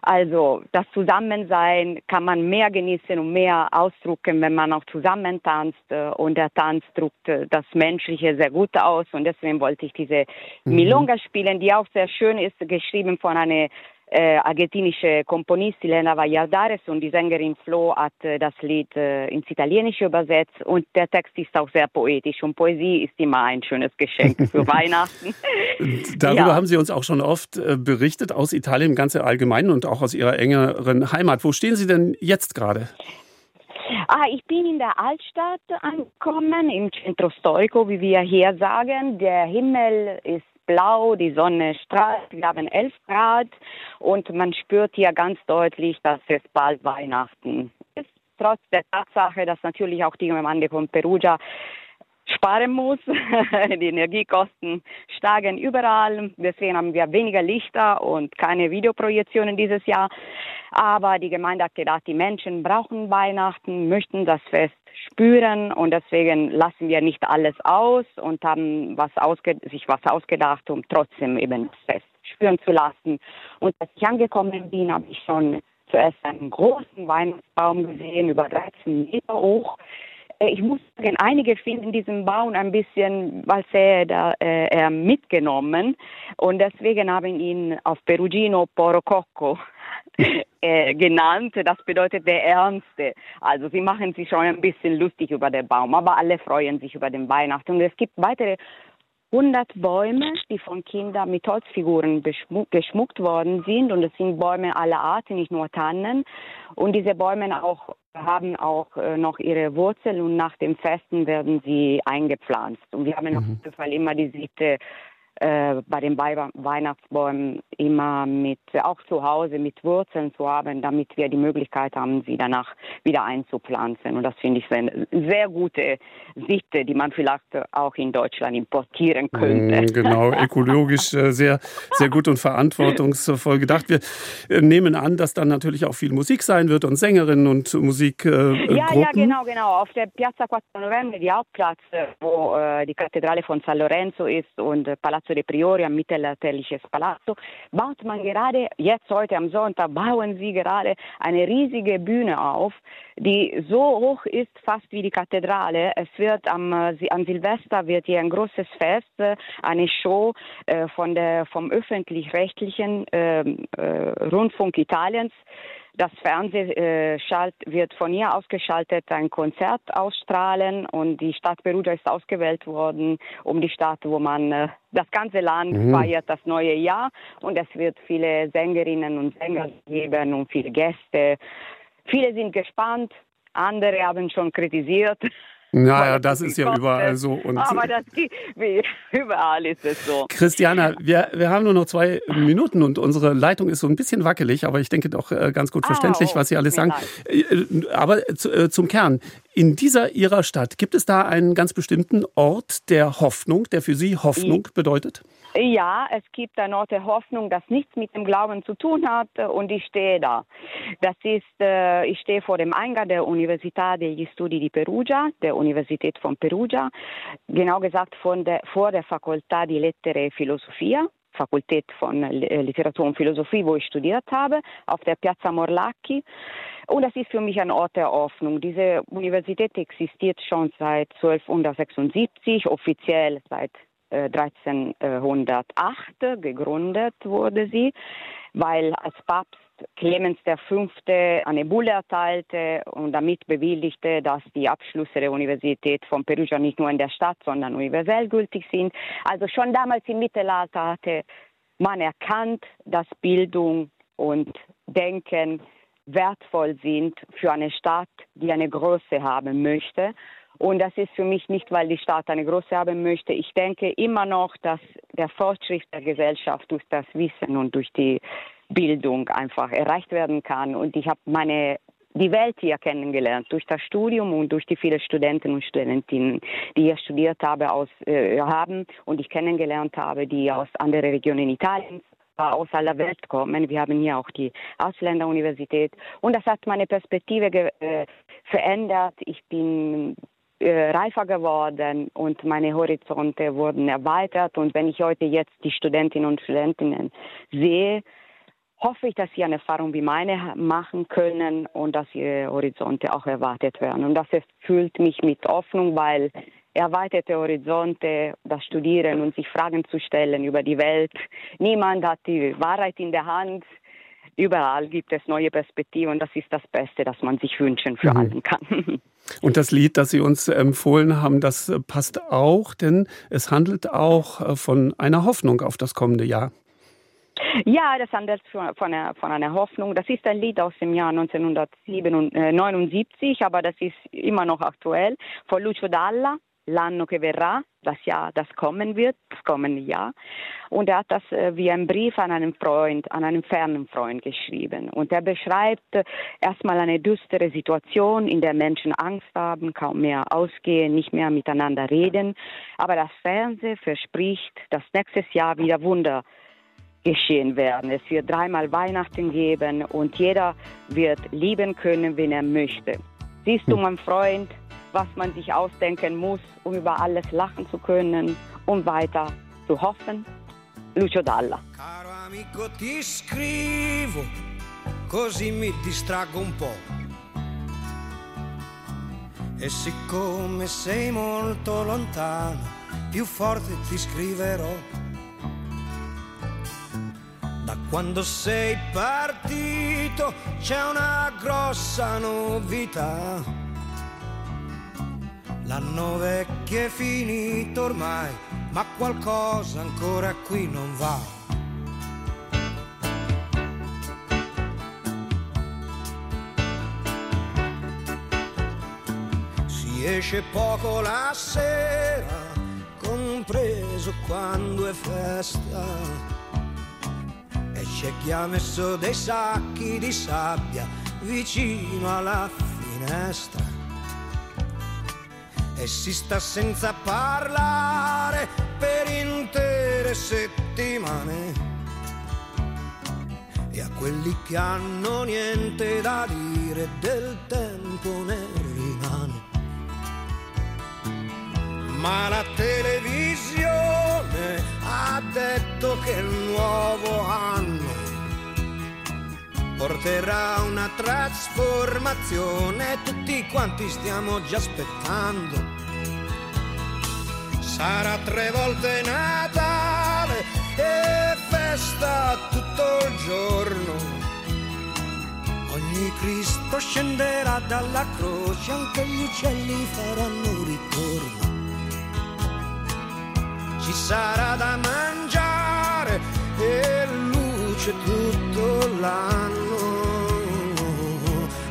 also das Zusammensein kann man mehr genießen und mehr ausdrücken, wenn man auch zusammen tanzt. Äh, und der Tanz drückt äh, das Menschliche sehr gut aus. Und deswegen wollte ich diese mhm. Milonga spielen, die auch sehr schön ist, geschrieben von einer äh, argentinische Komponistin Lena Valladares und die Sängerin Flo hat äh, das Lied äh, ins Italienische übersetzt und der Text ist auch sehr poetisch und Poesie ist immer ein schönes Geschenk für Weihnachten. Darüber ja. haben Sie uns auch schon oft äh, berichtet aus Italien ganz allgemein und auch aus Ihrer engeren Heimat. Wo stehen Sie denn jetzt gerade? Ah, ich bin in der Altstadt angekommen, im Centro Storico, wie wir hier sagen. Der Himmel ist blau, die Sonne strahlt, wir haben 11 Grad und man spürt hier ganz deutlich, dass es bald Weihnachten ist. Trotz der Tatsache, dass natürlich auch die Gemeinde von Perugia sparen muss. Die Energiekosten steigen überall. Deswegen haben wir weniger Lichter und keine Videoprojektionen dieses Jahr. Aber die Gemeinde hat gedacht, die Menschen brauchen Weihnachten, möchten das Fest spüren und deswegen lassen wir nicht alles aus und haben was sich was ausgedacht, um trotzdem eben das Fest spüren zu lassen. Und als ich angekommen bin, habe ich schon zuerst einen großen Weihnachtsbaum gesehen, über 13 Meter hoch. Äh, ich muss sagen, einige finden diesen Baum ein bisschen, als er da, äh, mitgenommen und deswegen haben ihn auf Perugino Porococco äh, genannt. Das bedeutet der Ernste. Also sie machen sich schon ein bisschen lustig über den Baum, aber alle freuen sich über den Weihnachten. Und es gibt weitere 100 Bäume, die von Kindern mit Holzfiguren geschmuckt worden sind. Und es sind Bäume aller Arten, nicht nur Tannen. Und diese Bäume auch, haben auch äh, noch ihre Wurzeln und nach dem Festen werden sie eingepflanzt. Und wir haben mhm. auf jeden Fall immer die Sitte äh, bei den Weihnachtsbäumen immer mit, auch zu Hause mit Wurzeln zu haben, damit wir die Möglichkeit haben, sie danach wieder einzupflanzen. Und das finde ich eine sehr gute Sicht, die man vielleicht auch in Deutschland importieren könnte. Mm, genau, ökologisch äh, sehr, sehr gut und verantwortungsvoll gedacht. Wir äh, nehmen an, dass dann natürlich auch viel Musik sein wird und Sängerinnen und Musik. Äh, ja, ja, genau, genau. Auf der Piazza Quattro Novembre, die Hauptplatz, wo äh, die Kathedrale von San Lorenzo ist und Palazzo Palazzo dei Priori, am mittelalterliches Palazzo, baut man gerade, jetzt heute am Sonntag, bauen sie gerade eine riesige Bühne auf, die so hoch ist, fast wie die Kathedrale. Es wird am, am Silvester wird hier ein großes Fest, eine Show äh, von der, vom öffentlich-rechtlichen ähm, äh, Rundfunk Italiens das Fernsehen äh, wird von ihr ausgeschaltet, ein Konzert ausstrahlen und die Stadt Perugia ist ausgewählt worden, um die Stadt, wo man äh, das ganze Land mhm. feiert das neue Jahr und es wird viele Sängerinnen und Sänger geben und viele Gäste. Viele sind gespannt, andere haben schon kritisiert. Naja, das ist ja überall so. Und aber das, überall ist es so. Christiana, wir, wir haben nur noch zwei Minuten und unsere Leitung ist so ein bisschen wackelig, aber ich denke doch äh, ganz gut verständlich, oh, was Sie alles sagen. Leid. Äh, aber äh, zum Kern. In dieser Ihrer Stadt, gibt es da einen ganz bestimmten Ort der Hoffnung, der für Sie Hoffnung bedeutet? Ja, es gibt eine Ort der Hoffnung, das nichts mit dem Glauben zu tun hat und ich stehe da. Das ist, äh, ich stehe vor dem Eingang der Università degli Studi di Perugia, der Universität von Perugia, genau gesagt von der, vor der Fakultà di Lettere e Filosofia, Fakultät von Literatur und Philosophie, wo ich studiert habe, auf der Piazza Morlacchi. Und das ist für mich ein Ort der Hoffnung. Diese Universität existiert schon seit 1276, offiziell seit 1308 äh, gegründet wurde sie, weil als Papst Clemens V. eine Bulle erteilte und damit bewilligte, dass die Abschlüsse der Universität von Perugia nicht nur in der Stadt, sondern universell gültig sind. Also schon damals im Mittelalter hatte man erkannt, dass Bildung und Denken wertvoll sind für eine Stadt, die eine Größe haben möchte. Und das ist für mich nicht, weil die Stadt eine große haben möchte. Ich denke immer noch, dass der Fortschritt der Gesellschaft durch das Wissen und durch die Bildung einfach erreicht werden kann. Und ich habe meine die Welt hier kennengelernt durch das Studium und durch die vielen Studenten und Studentinnen, die hier studiert habe, aus, äh, haben und ich kennengelernt habe, die aus anderen Regionen Italiens aus aller Welt kommen. Wir haben hier auch die Ausländeruniversität und das hat meine Perspektive äh, verändert. Ich bin äh, reifer geworden und meine Horizonte wurden erweitert. Und wenn ich heute jetzt die Studentinnen und Studentinnen sehe, hoffe ich, dass sie eine Erfahrung wie meine machen können und dass ihre Horizonte auch erwartet werden. Und das erfüllt mich mit Hoffnung, weil erweiterte Horizonte, das Studieren und sich Fragen zu stellen über die Welt. Niemand hat die Wahrheit in der Hand. Überall gibt es neue Perspektiven und das ist das Beste, das man sich wünschen für mhm. allen kann. Und das Lied, das Sie uns empfohlen haben, das passt auch, denn es handelt auch äh, von einer Hoffnung auf das kommende Jahr. Ja, das handelt von, von, einer, Hoffnung. Das ist ein Lied aus dem Jahr 1979, aber das ist immer noch aktuell, von Lucio Dalla l'anno che verrà, das Jahr, das kommen wird, das kommende Jahr. Und er hat das äh, wie ein Brief an einen Freund, an einen fernen Freund geschrieben. Und er beschreibt äh, erstmal eine düstere Situation, in der Menschen Angst haben, kaum mehr ausgehen, nicht mehr miteinander reden. Aber das Fernsehen verspricht, dass nächstes Jahr wieder Wunder geschehen werden. Es wird dreimal Weihnachten geben und jeder wird lieben können, wen er möchte. Siehst du, hm. mein Freund, was man sich ausdenken muss, um über alles lachen zu können, um weiter zu hoffen. Lucio Dalla. Caro amico, ti scrivo, così mi distraggo un po'. E siccome sei molto lontano, più forte ti scriverò. Da quando sei partito c'è una grossa novità L'anno vecchio è finito ormai, ma qualcosa ancora qui non va. Si esce poco la sera, compreso quando è festa. E c'è chi ha messo dei sacchi di sabbia vicino alla finestra e si sta senza parlare per intere settimane. E a quelli che hanno niente da dire del tempo ne rimane. Ma la televisione ha detto che il nuovo anno porterà una trasformazione, tutti quanti stiamo già aspettando. Sarà tre volte Natale e festa tutto il giorno. Ogni Cristo scenderà dalla croce, anche gli uccelli faranno ritorno. Ci sarà da mangiare e luce tutto l'anno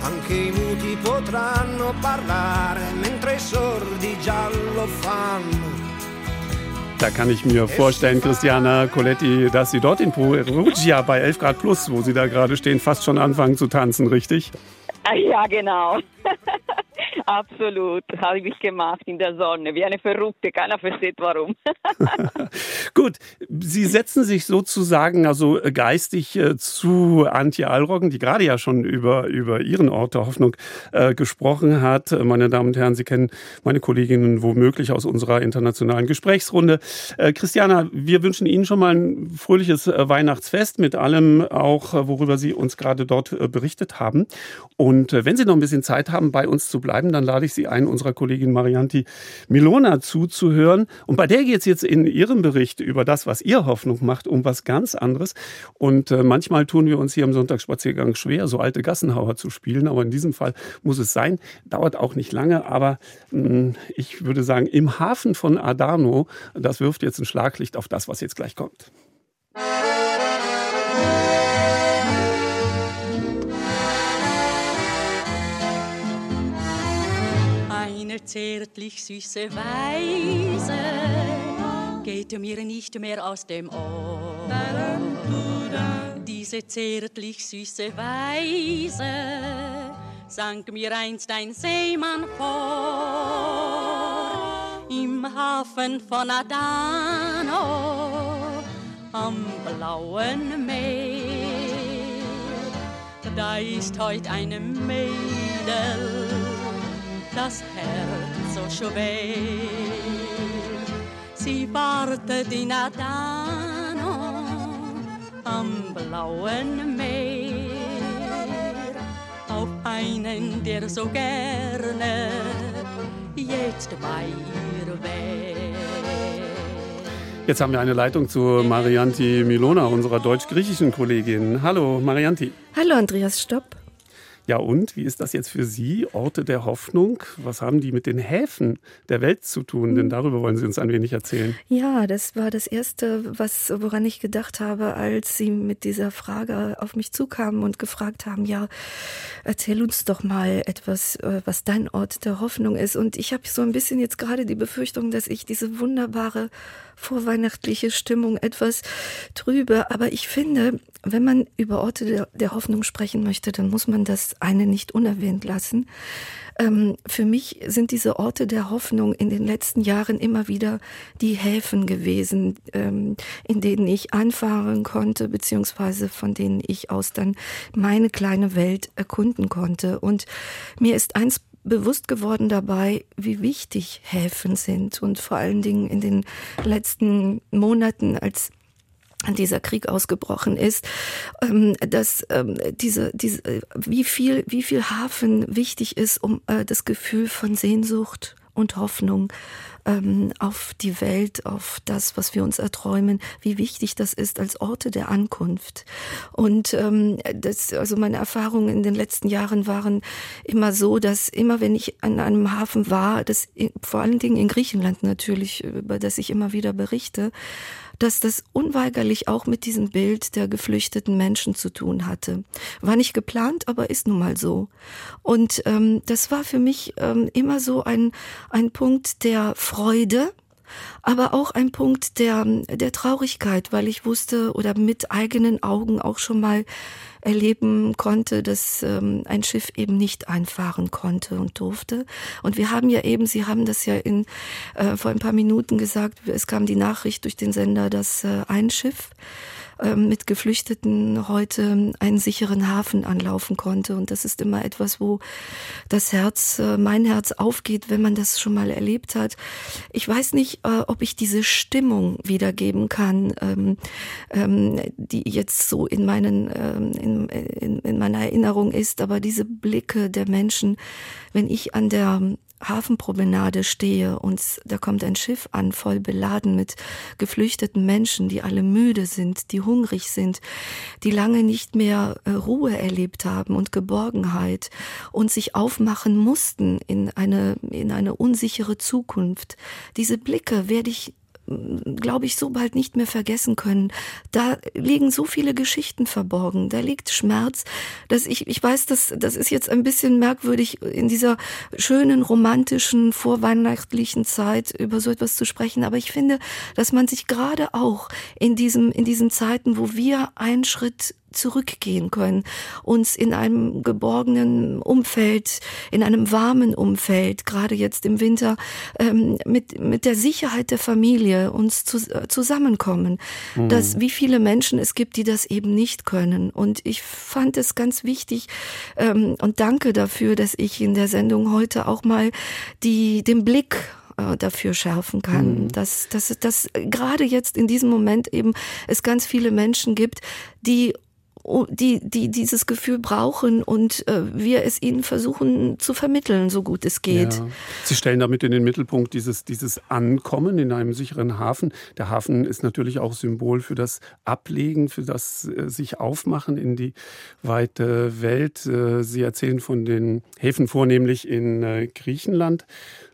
anche i muti potranno parlare mentre i sordi giallo fanno. Da kann ich mir vorstellen, Christiana Coletti, dass Sie dort in Perugia bei 11 Grad plus, wo Sie da gerade stehen, fast schon anfangen zu tanzen, richtig? Ja, genau. Absolut, habe ich gemacht in der Sonne, wie eine Verrückte, keiner versteht warum. Gut, Sie setzen sich sozusagen also geistig äh, zu Antje Allroggen, die gerade ja schon über, über Ihren Ort der Hoffnung äh, gesprochen hat. Meine Damen und Herren, Sie kennen meine Kolleginnen womöglich aus unserer internationalen Gesprächsrunde. Äh, Christiana, wir wünschen Ihnen schon mal ein fröhliches äh, Weihnachtsfest mit allem auch, äh, worüber Sie uns gerade dort äh, berichtet haben. Und wenn Sie noch ein bisschen Zeit haben, bei uns zu bleiben, dann lade ich Sie ein, unserer Kollegin Marianti Milona zuzuhören. Und bei der geht es jetzt in ihrem Bericht über das, was ihr Hoffnung macht, um was ganz anderes. Und äh, manchmal tun wir uns hier im Sonntagsspaziergang schwer, so alte Gassenhauer zu spielen. Aber in diesem Fall muss es sein. Dauert auch nicht lange. Aber mh, hm, ich würde sagen, im Hafen von Adano, das wirft jetzt ein Schlaglicht auf das, was jetzt gleich kommt. Zärtlich süße Weise geht mir nicht mehr aus dem Ohr. Diese zärtlich süße Weise sang mir einst ein Seemann vor im Hafen von Adano am blauen Meer. Da ist heut eine Mädel das Herz so schwer. Sie wartet in Adano am blauen Meer auf einen, der so gerne jetzt bei ihr wäre. Jetzt haben wir eine Leitung zu Marianti Milona, unserer deutsch-griechischen Kollegin. Hallo, Marianti. Hallo, Andreas Stopp. Ja, und wie ist das jetzt für Sie? Orte der Hoffnung? Was haben die mit den Häfen der Welt zu tun? Denn hm. darüber wollen Sie uns ein wenig erzählen. Ja, das war das Erste, was, woran ich gedacht habe, als Sie mit dieser Frage auf mich zukamen und gefragt haben, ja, erzähl uns doch mal etwas, äh, was dein Ort der Hoffnung ist. Und ich habe so ein bisschen jetzt gerade die Befürchtung, dass ich diese wunderbare vorweihnachtliche Stimmung etwas trübe. Aber ich finde, wenn man über Orte der, der Hoffnung sprechen möchte, dann muss man das eine nicht unerwähnt lassen. Ähm, für mich sind diese Orte der Hoffnung in den letzten Jahren immer wieder die Häfen gewesen, ähm, in denen ich anfahren konnte, beziehungsweise von denen ich aus dann meine kleine Welt erkunden konnte. Und mir ist eins bewusst geworden dabei, wie wichtig Häfen sind und vor allen Dingen in den letzten Monaten, als dieser Krieg ausgebrochen ist, ähm, dass ähm, diese, diese, wie viel, wie viel Hafen wichtig ist, um äh, das Gefühl von Sehnsucht und Hoffnung ähm, auf die Welt, auf das, was wir uns erträumen, wie wichtig das ist als Orte der Ankunft. Und ähm, das, also meine Erfahrungen in den letzten Jahren waren immer so, dass immer wenn ich an einem Hafen war, das vor allen Dingen in Griechenland natürlich, über das ich immer wieder berichte, dass das unweigerlich auch mit diesem Bild der geflüchteten Menschen zu tun hatte. War nicht geplant, aber ist nun mal so. Und ähm, das war für mich ähm, immer so ein, ein Punkt der Freude, aber auch ein Punkt der, der Traurigkeit, weil ich wusste oder mit eigenen Augen auch schon mal erleben konnte, dass ähm, ein Schiff eben nicht einfahren konnte und durfte. Und wir haben ja eben, Sie haben das ja in, äh, vor ein paar Minuten gesagt, es kam die Nachricht durch den Sender, dass äh, ein Schiff mit Geflüchteten heute einen sicheren Hafen anlaufen konnte. Und das ist immer etwas, wo das Herz, äh, mein Herz aufgeht, wenn man das schon mal erlebt hat. Ich weiß nicht, äh, ob ich diese Stimmung wiedergeben kann, ähm, ähm, die jetzt so in meinen, in, in, in meiner Erinnerung ist, aber diese Blicke der Menschen, wenn ich an der Hafenpromenade stehe und da kommt ein Schiff an, voll beladen mit geflüchteten Menschen, die alle müde sind, die hungrig sind, die lange nicht mehr äh, Ruhe erlebt haben und Geborgenheit und sich aufmachen mussten in eine, in eine unsichere Zukunft. Diese Blicke werde ich glaube ich, so bald nicht mehr vergessen können. Da liegen so viele Geschichten verborgen, da liegt Schmerz, dass ich, ich weiß, dass, das ist jetzt ein bisschen merkwürdig, in dieser schönen, romantischen, vorweihnachtlichen Zeit über so etwas zu sprechen, aber ich finde, dass man sich gerade auch in diesem, in diesen Zeiten, wo wir einen Schritt zurückgehen können, uns in einem geborgenen Umfeld, in einem warmen Umfeld, gerade jetzt im Winter, ähm, mit, mit der Sicherheit der Familie uns zu, äh, zusammenkommen. Mhm. Dass wie viele Menschen es gibt, die das eben nicht können. Und ich fand es ganz wichtig ähm, und danke dafür, dass ich in der Sendung heute auch mal die, den Blick äh, dafür schärfen kann. Mhm. Dass, dass, dass gerade jetzt in diesem Moment eben es ganz viele Menschen gibt, die die, die dieses Gefühl brauchen und äh, wir es ihnen versuchen zu vermitteln, so gut es geht. Ja. Sie stellen damit in den Mittelpunkt dieses, dieses Ankommen in einem sicheren Hafen. Der Hafen ist natürlich auch Symbol für das Ablegen, für das äh, sich aufmachen in die weite Welt. Äh, Sie erzählen von den Häfen vornehmlich in äh, Griechenland.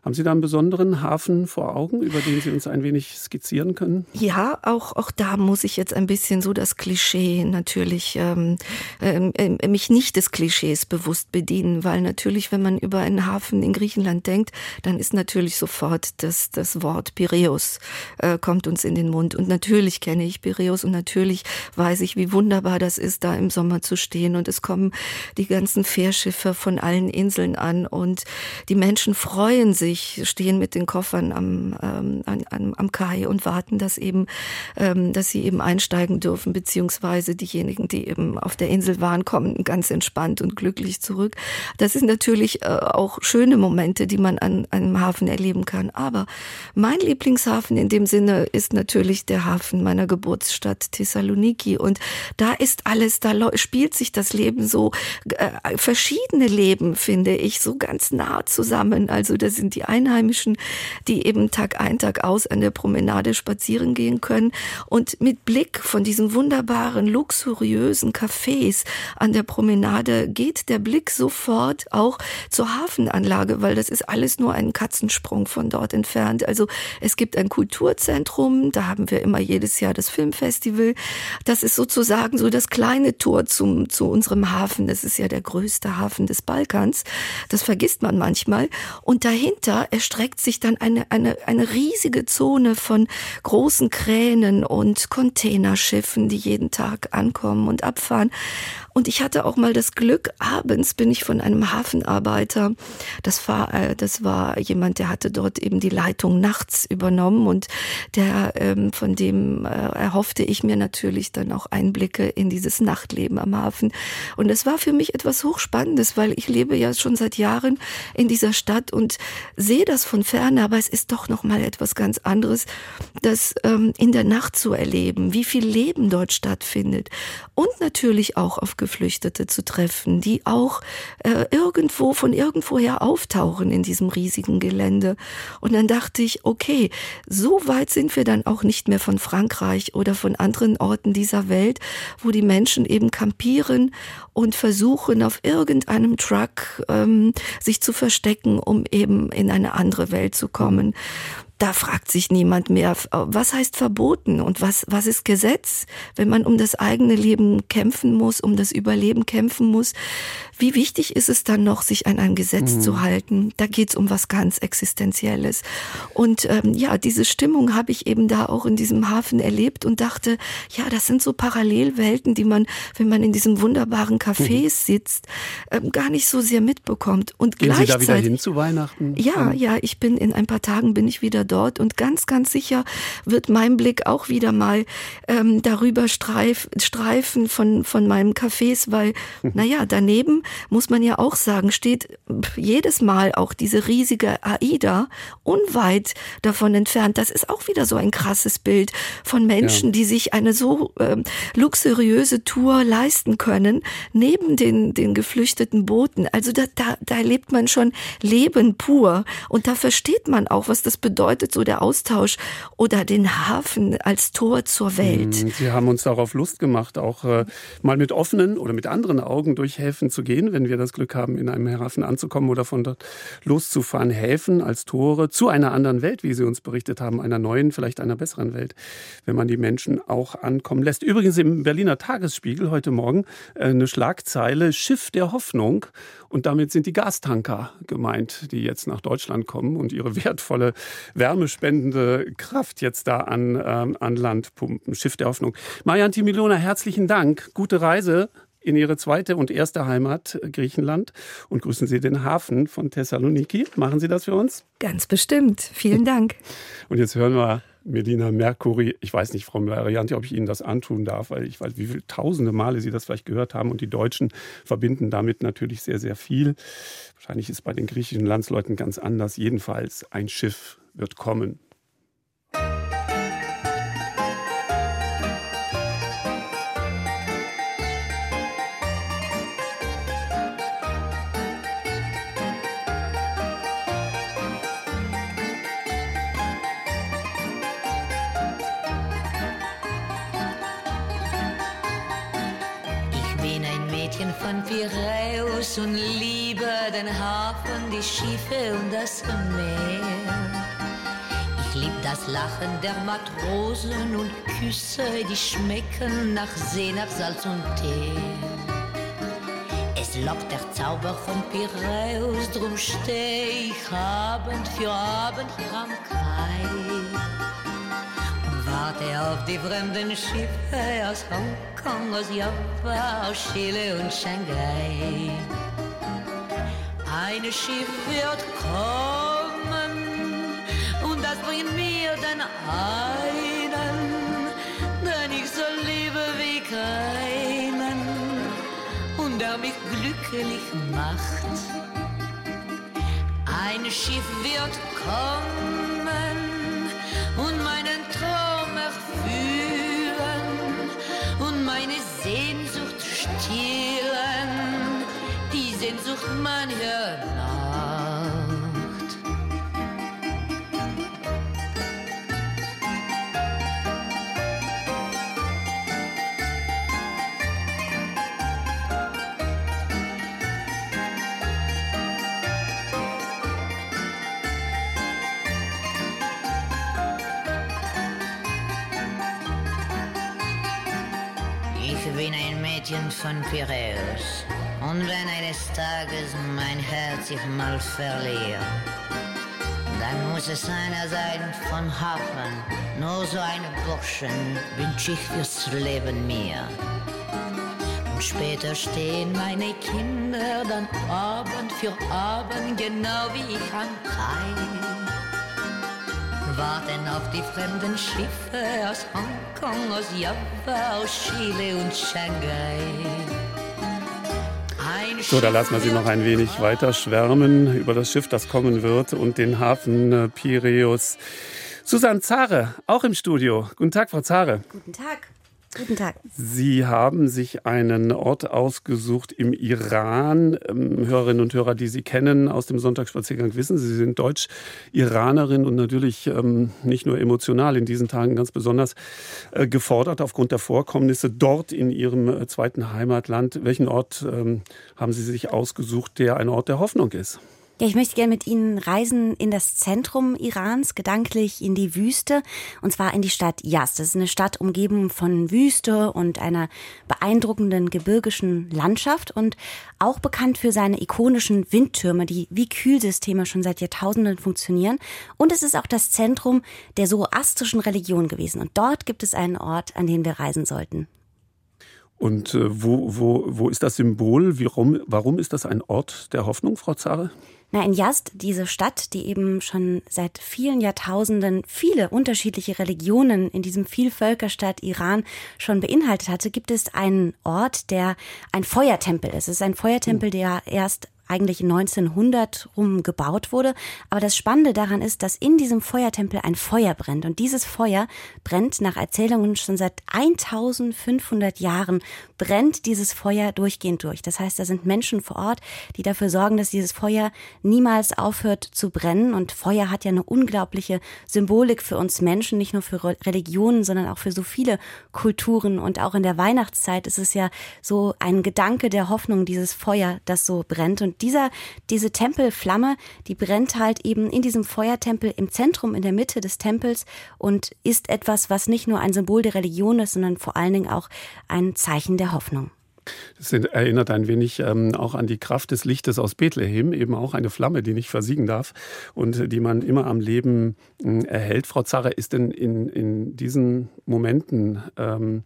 Haben Sie da einen besonderen Hafen vor Augen, über den Sie uns ein wenig skizzieren können? Ja, auch, auch da muss ich jetzt ein bisschen so das Klischee natürlich, ähm, äh, mich nicht des Klischees bewusst bedienen, weil natürlich, wenn man über einen Hafen in Griechenland denkt, dann ist natürlich sofort das, das Wort Piräus äh, kommt uns in den Mund. Und natürlich kenne ich Piräus und natürlich weiß ich, wie wunderbar das ist, da im Sommer zu stehen. Und es kommen die ganzen Fährschiffe von allen Inseln an und die Menschen freuen sich sich, stehen mit den Koffern am, ähm, am, am Kai und warten, dass eben, ähm, dass sie eben einsteigen dürfen, beziehungsweise diejenigen, die eben auf der Insel waren, kommen ganz entspannt und glücklich zurück. Das sind natürlich äh, auch schöne Momente, die man an einem Hafen erleben kann. Aber mein Lieblingshafen in dem Sinne ist natürlich der Hafen meiner Geburtsstadt Thessaloniki. Und da ist alles, da spielt sich das Leben so, äh, verschiedene Leben, finde ich, so ganz nah zusammen. Also da sind die Einheimischen, die eben Tag ein, Tag aus an der Promenade spazieren gehen können und mit Blick von diesen wunderbaren, luxuriösen Cafés an der Promenade geht der Blick sofort auch zur Hafenanlage, weil das ist alles nur ein Katzensprung von dort entfernt. Also es gibt ein Kulturzentrum, da haben wir immer jedes Jahr das Filmfestival. Das ist sozusagen so das kleine Tor zum, zu unserem Hafen. Das ist ja der größte Hafen des Balkans. Das vergisst man manchmal. Und dahinter weiter erstreckt sich dann eine, eine, eine riesige Zone von großen Kränen und Containerschiffen, die jeden Tag ankommen und abfahren. Und ich hatte auch mal das Glück, abends bin ich von einem Hafenarbeiter, das war, äh, das war jemand, der hatte dort eben die Leitung nachts übernommen und der, ähm, von dem äh, erhoffte ich mir natürlich dann auch Einblicke in dieses Nachtleben am Hafen. Und es war für mich etwas Hochspannendes, weil ich lebe ja schon seit Jahren in dieser Stadt und sehe das von ferne, aber es ist doch noch mal etwas ganz anderes, das ähm, in der Nacht zu erleben, wie viel Leben dort stattfindet und natürlich auch auf Geflüchtete zu treffen, die auch äh, irgendwo von irgendwoher auftauchen in diesem riesigen Gelände. Und dann dachte ich, okay, so weit sind wir dann auch nicht mehr von Frankreich oder von anderen Orten dieser Welt, wo die Menschen eben kampieren und versuchen auf irgendeinem Truck ähm, sich zu verstecken, um eben in eine andere Welt zu kommen da fragt sich niemand mehr, was heißt verboten und was, was ist Gesetz, wenn man um das eigene Leben kämpfen muss, um das Überleben kämpfen muss. Wie wichtig ist es dann noch, sich an ein Gesetz mhm. zu halten? Da geht's um was ganz Existenzielles. Und ähm, ja, diese Stimmung habe ich eben da auch in diesem Hafen erlebt und dachte, ja, das sind so Parallelwelten, die man, wenn man in diesem wunderbaren Café mhm. sitzt, ähm, gar nicht so sehr mitbekommt. Und Gehen gleichzeitig, Sie da wieder hin zu Weihnachten? Ja, ja, ich bin in ein paar Tagen bin ich wieder dort und ganz, ganz sicher wird mein Blick auch wieder mal ähm, darüber streif, streifen von, von meinem Cafés, weil, mhm. naja, daneben muss man ja auch sagen, steht jedes Mal auch diese riesige AIDA unweit davon entfernt. Das ist auch wieder so ein krasses Bild von Menschen, ja. die sich eine so ähm, luxuriöse Tour leisten können, neben den, den geflüchteten Booten. Also da, da, da erlebt man schon Leben pur. Und da versteht man auch, was das bedeutet, so der Austausch oder den Hafen als Tor zur Welt. Hm, Sie haben uns darauf Lust gemacht, auch äh, mal mit offenen oder mit anderen Augen durch Häfen zu gehen gehen, wenn wir das Glück haben, in einem Hafen anzukommen oder von dort loszufahren. Häfen als Tore zu einer anderen Welt, wie Sie uns berichtet haben, einer neuen, vielleicht einer besseren Welt, wenn man die Menschen auch ankommen lässt. Übrigens im Berliner Tagesspiegel heute Morgen äh, eine Schlagzeile Schiff der Hoffnung. Und damit sind die Gastanker gemeint, die jetzt nach Deutschland kommen und ihre wertvolle wärmespendende Kraft jetzt da an, ähm, an Land pumpen. Schiff der Hoffnung. Marian Timilona, herzlichen Dank. Gute Reise in Ihre zweite und erste Heimat Griechenland und grüßen Sie den Hafen von Thessaloniki. Machen Sie das für uns? Ganz bestimmt. Vielen Dank. Und jetzt hören wir Medina Mercury. Ich weiß nicht, Frau Marianti, ob ich Ihnen das antun darf, weil ich weiß, wie viele tausende Male Sie das vielleicht gehört haben. Und die Deutschen verbinden damit natürlich sehr, sehr viel. Wahrscheinlich ist es bei den griechischen Landsleuten ganz anders. Jedenfalls, ein Schiff wird kommen. Den Hafen, die Schiffe und das Meer. Ich lieb das Lachen der Matrosen und Küsse, die schmecken nach See, nach Salz und Tee. Es lockt der Zauber von Piräus, drum steh ich Abend für Abend hier am Kai warte auf die fremden Schiffe aus Hongkong, aus Java, aus Chile und Shanghai. Ein Schiff wird kommen und das bringt mir den einen, den ich so liebe wie keinen und der mich glücklich macht. Ein Schiff wird kommen und meinen Traum meine Sehnsucht mancher Nacht. bin ein Mädchen von Piräus. Und wenn eines Tages mein Herz sich mal verliert, dann muss es einer sein von Hafen. Nur so einen Burschen wünsch ich fürs Leben mir. Und später stehen meine Kinder dann Abend für Abend, genau wie ich am Kai warten auf die fremden Schiffe aus Hongkong, aus Java, aus Chile und Shanghai. So, da lassen wir Sie noch ein wenig weiter schwärmen über das Schiff, das kommen wird und den Hafen äh, Piräus. Susanne Zare, auch im Studio. Guten Tag, Frau Zare. Guten Tag. Guten Tag. Sie haben sich einen Ort ausgesucht im Iran. Ähm, Hörerinnen und Hörer, die Sie kennen aus dem Sonntagsspaziergang, wissen, Sie sind Deutsch-Iranerin und natürlich ähm, nicht nur emotional in diesen Tagen ganz besonders äh, gefordert aufgrund der Vorkommnisse dort in Ihrem äh, zweiten Heimatland. Welchen Ort ähm, haben Sie sich ausgesucht, der ein Ort der Hoffnung ist? Ja, ich möchte gerne mit Ihnen reisen in das Zentrum Irans, gedanklich in die Wüste, und zwar in die Stadt Yazd. Das ist eine Stadt umgeben von Wüste und einer beeindruckenden gebirgischen Landschaft und auch bekannt für seine ikonischen Windtürme, die wie Kühlsysteme schon seit Jahrtausenden funktionieren. Und es ist auch das Zentrum der zoroastrischen Religion gewesen. Und dort gibt es einen Ort, an den wir reisen sollten. Und äh, wo, wo, wo ist das Symbol? Warum, warum ist das ein Ort der Hoffnung, Frau Zare? Na, in Yazd, diese Stadt, die eben schon seit vielen Jahrtausenden viele unterschiedliche Religionen in diesem Vielvölkerstaat Iran schon beinhaltet hatte, gibt es einen Ort, der ein Feuertempel ist. Es ist ein Feuertempel, der erst eigentlich 1900 rum gebaut wurde. Aber das Spannende daran ist, dass in diesem Feuertempel ein Feuer brennt. Und dieses Feuer brennt nach Erzählungen schon seit 1500 Jahren, brennt dieses Feuer durchgehend durch. Das heißt, da sind Menschen vor Ort, die dafür sorgen, dass dieses Feuer niemals aufhört zu brennen. Und Feuer hat ja eine unglaubliche Symbolik für uns Menschen, nicht nur für Religionen, sondern auch für so viele Kulturen. Und auch in der Weihnachtszeit ist es ja so ein Gedanke der Hoffnung, dieses Feuer, das so brennt. Und dieser, diese Tempelflamme, die brennt halt eben in diesem Feuertempel im Zentrum, in der Mitte des Tempels und ist etwas, was nicht nur ein Symbol der Religion ist, sondern vor allen Dingen auch ein Zeichen der Hoffnung. Das erinnert ein wenig ähm, auch an die Kraft des Lichtes aus Bethlehem, eben auch eine Flamme, die nicht versiegen darf und die man immer am Leben äh, erhält. Frau Zarre, ist denn in, in diesen Momenten ähm,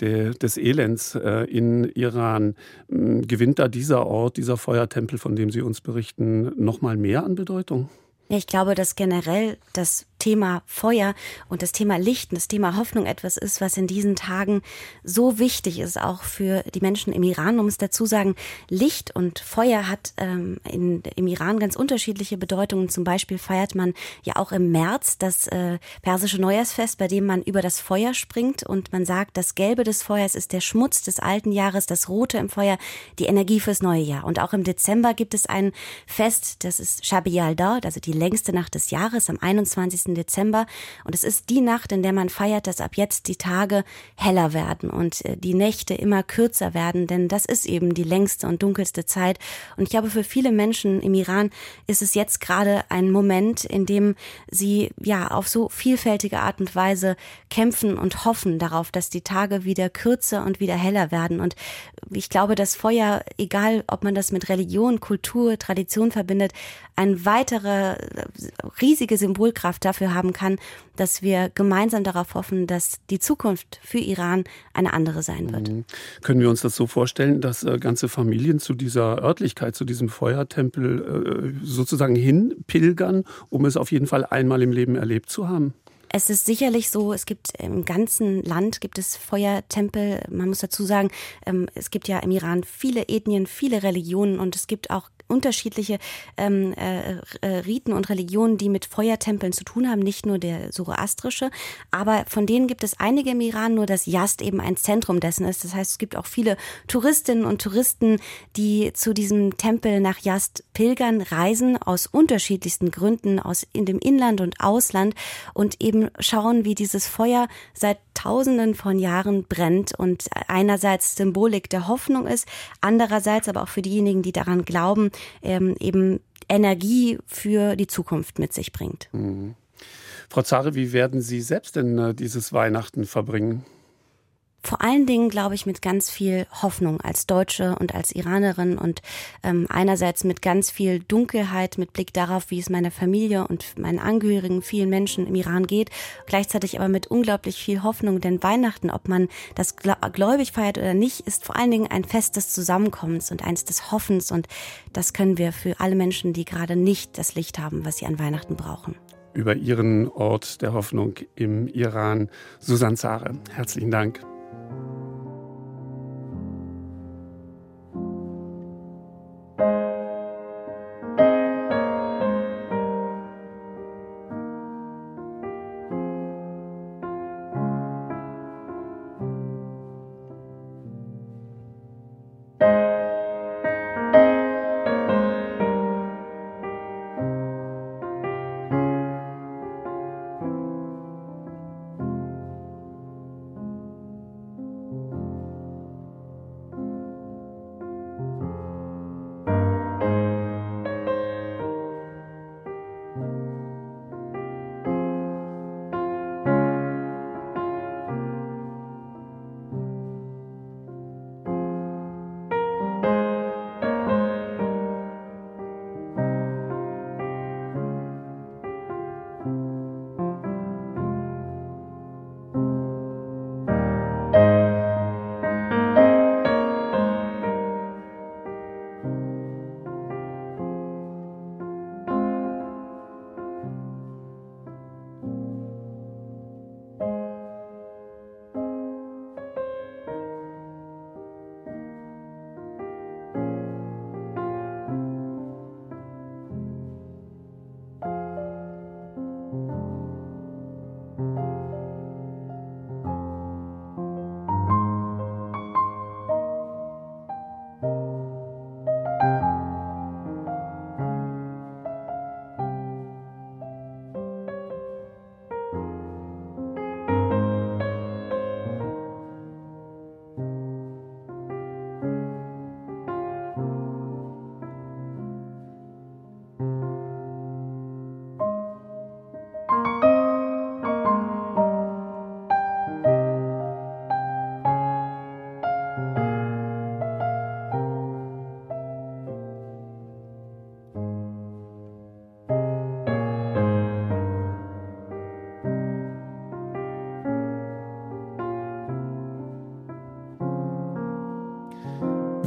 de, des Elends äh, in Iran, äh, gewinnt da dieser Ort, dieser Feuertempel, von dem Sie uns berichten, noch mal mehr an Bedeutung? Ich glaube, dass generell das Thema Feuer und das Thema Licht und das Thema Hoffnung etwas ist, was in diesen Tagen so wichtig ist, auch für die Menschen im Iran. Man muss dazu sagen, Licht und Feuer hat ähm, in, im Iran ganz unterschiedliche Bedeutungen. Zum Beispiel feiert man ja auch im März das äh, persische Neujahrsfest, bei dem man über das Feuer springt und man sagt, das Gelbe des Feuers ist der Schmutz des alten Jahres, das Rote im Feuer die Energie fürs neue Jahr. Und auch im Dezember gibt es ein Fest, das ist Shabi al-Dar, also die längste Nacht des Jahres am 21. Dezember. Und es ist die Nacht, in der man feiert, dass ab jetzt die Tage heller werden und äh, die Nächte immer kürzer werden, denn das ist eben die längste und dunkelste Zeit. Und ich glaube, für viele Menschen im Iran ist es jetzt gerade ein Moment, in dem sie ja auf so vielfältige Art und Weise kämpfen und hoffen darauf, dass die Tage wieder kürzer und wieder heller werden. Und ich glaube, das Feuer, egal ob man das mit Religion, Kultur, Tradition verbindet, ein weiterer riesige Symbolkraft dafür haben kann, dass wir gemeinsam darauf hoffen, dass die Zukunft für Iran eine andere sein wird. Mhm. Können wir uns das so vorstellen, dass äh, ganze Familien zu dieser Örtlichkeit, zu diesem Feuertempel äh, sozusagen hinpilgern, um es auf jeden Fall einmal im Leben erlebt zu haben? Es ist sicherlich so, es gibt im ganzen Land gibt es Feuertempel. Man muss dazu sagen, ähm, es gibt ja im Iran viele Ethnien, viele Religionen und es gibt auch unterschiedliche ähm, äh, äh, Riten und Religionen, die mit Feuertempeln zu tun haben, nicht nur der zoroastrische, aber von denen gibt es einige im Iran, nur dass Yast eben ein Zentrum dessen ist. Das heißt, es gibt auch viele Touristinnen und Touristen, die zu diesem Tempel nach Yast pilgern, reisen aus unterschiedlichsten Gründen, aus in dem Inland und Ausland und eben schauen, wie dieses Feuer seit Tausenden von Jahren brennt und einerseits Symbolik der Hoffnung ist, andererseits aber auch für diejenigen, die daran glauben, ähm, eben Energie für die Zukunft mit sich bringt. Mhm. Frau Zare, wie werden Sie selbst denn äh, dieses Weihnachten verbringen? Vor allen Dingen, glaube ich, mit ganz viel Hoffnung als Deutsche und als Iranerin und ähm, einerseits mit ganz viel Dunkelheit, mit Blick darauf, wie es meiner Familie und meinen Angehörigen, vielen Menschen im Iran geht, gleichzeitig aber mit unglaublich viel Hoffnung, denn Weihnachten, ob man das gläubig feiert oder nicht, ist vor allen Dingen ein Fest des Zusammenkommens und eins des Hoffens und das können wir für alle Menschen, die gerade nicht das Licht haben, was sie an Weihnachten brauchen über Ihren Ort der Hoffnung im Iran. Susanne Zare, herzlichen Dank.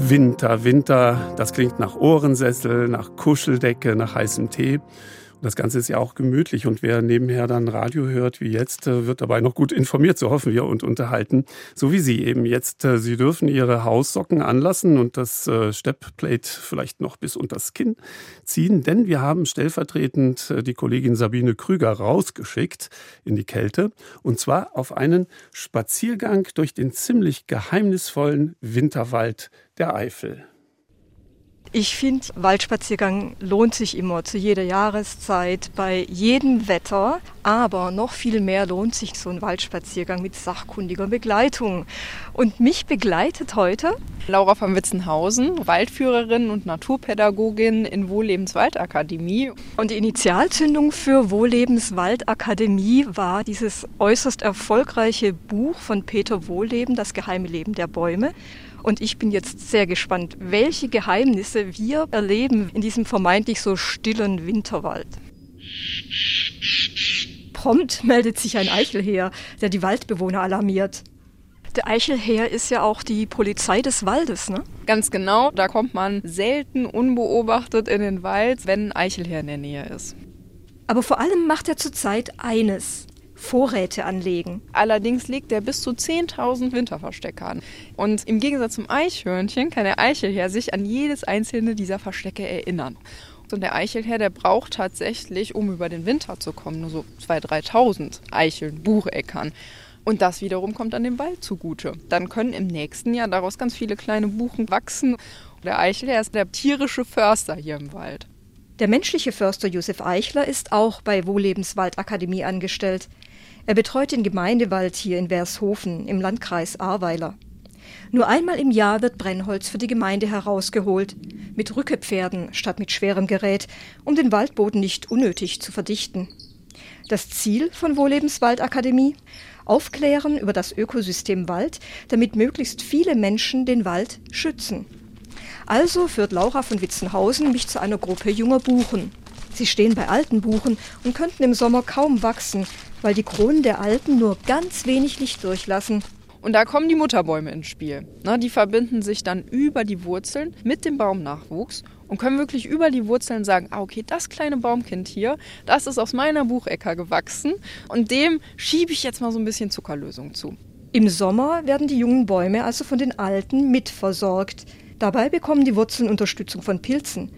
Winter, Winter, das klingt nach Ohrensessel, nach Kuscheldecke, nach heißem Tee. Das Ganze ist ja auch gemütlich und wer nebenher dann Radio hört wie jetzt, äh, wird dabei noch gut informiert, so hoffen wir, und unterhalten. So wie Sie eben jetzt. Äh, Sie dürfen Ihre Haussocken anlassen und das äh, Steppplate vielleicht noch bis unter das Kinn ziehen, denn wir haben stellvertretend die Kollegin Sabine Krüger rausgeschickt in die Kälte und zwar auf einen Spaziergang durch den ziemlich geheimnisvollen Winterwald der Eifel. Ich finde, Waldspaziergang lohnt sich immer zu jeder Jahreszeit, bei jedem Wetter. Aber noch viel mehr lohnt sich so ein Waldspaziergang mit sachkundiger Begleitung. Und mich begleitet heute Laura von Witzenhausen, Waldführerin und Naturpädagogin in Wohllebens Waldakademie. Und die Initialzündung für Wohllebens Waldakademie war dieses äußerst erfolgreiche Buch von Peter Wohlleben, Das geheime Leben der Bäume. Und ich bin jetzt sehr gespannt, welche Geheimnisse wir erleben in diesem vermeintlich so stillen Winterwald. Prompt meldet sich ein Eichelheer, der die Waldbewohner alarmiert. Der Eichelheer ist ja auch die Polizei des Waldes, ne? Ganz genau, da kommt man selten unbeobachtet in den Wald, wenn ein Eichelheer in der Nähe ist. Aber vor allem macht er zurzeit eines. Vorräte anlegen. Allerdings legt er bis zu 10.000 Winterverstecke an. Und im Gegensatz zum Eichhörnchen kann der Eichelherr sich an jedes einzelne dieser Verstecke erinnern. Und der Eichelherr, der braucht tatsächlich, um über den Winter zu kommen, nur so 2.000, 3.000 Eicheln, Bucheckern. Und das wiederum kommt an dem Wald zugute. Dann können im nächsten Jahr daraus ganz viele kleine Buchen wachsen. Der Eichelherr ist der tierische Förster hier im Wald. Der menschliche Förster Josef Eichler ist auch bei Wohllebenswaldakademie angestellt. Er betreut den Gemeindewald hier in Wershofen im Landkreis Ahrweiler. Nur einmal im Jahr wird Brennholz für die Gemeinde herausgeholt, mit Rückepferden statt mit schwerem Gerät, um den Waldboden nicht unnötig zu verdichten. Das Ziel von Wohllebenswaldakademie? Aufklären über das Ökosystem Wald, damit möglichst viele Menschen den Wald schützen. Also führt Laura von Witzenhausen mich zu einer Gruppe junger Buchen. Sie stehen bei alten Buchen und könnten im Sommer kaum wachsen, weil die Kronen der Alten nur ganz wenig Licht durchlassen. Und da kommen die Mutterbäume ins Spiel. Na, die verbinden sich dann über die Wurzeln mit dem Baumnachwuchs und können wirklich über die Wurzeln sagen, ah, okay, das kleine Baumkind hier, das ist aus meiner Buchecker gewachsen und dem schiebe ich jetzt mal so ein bisschen Zuckerlösung zu. Im Sommer werden die jungen Bäume also von den Alten mitversorgt. Dabei bekommen die Wurzeln Unterstützung von Pilzen.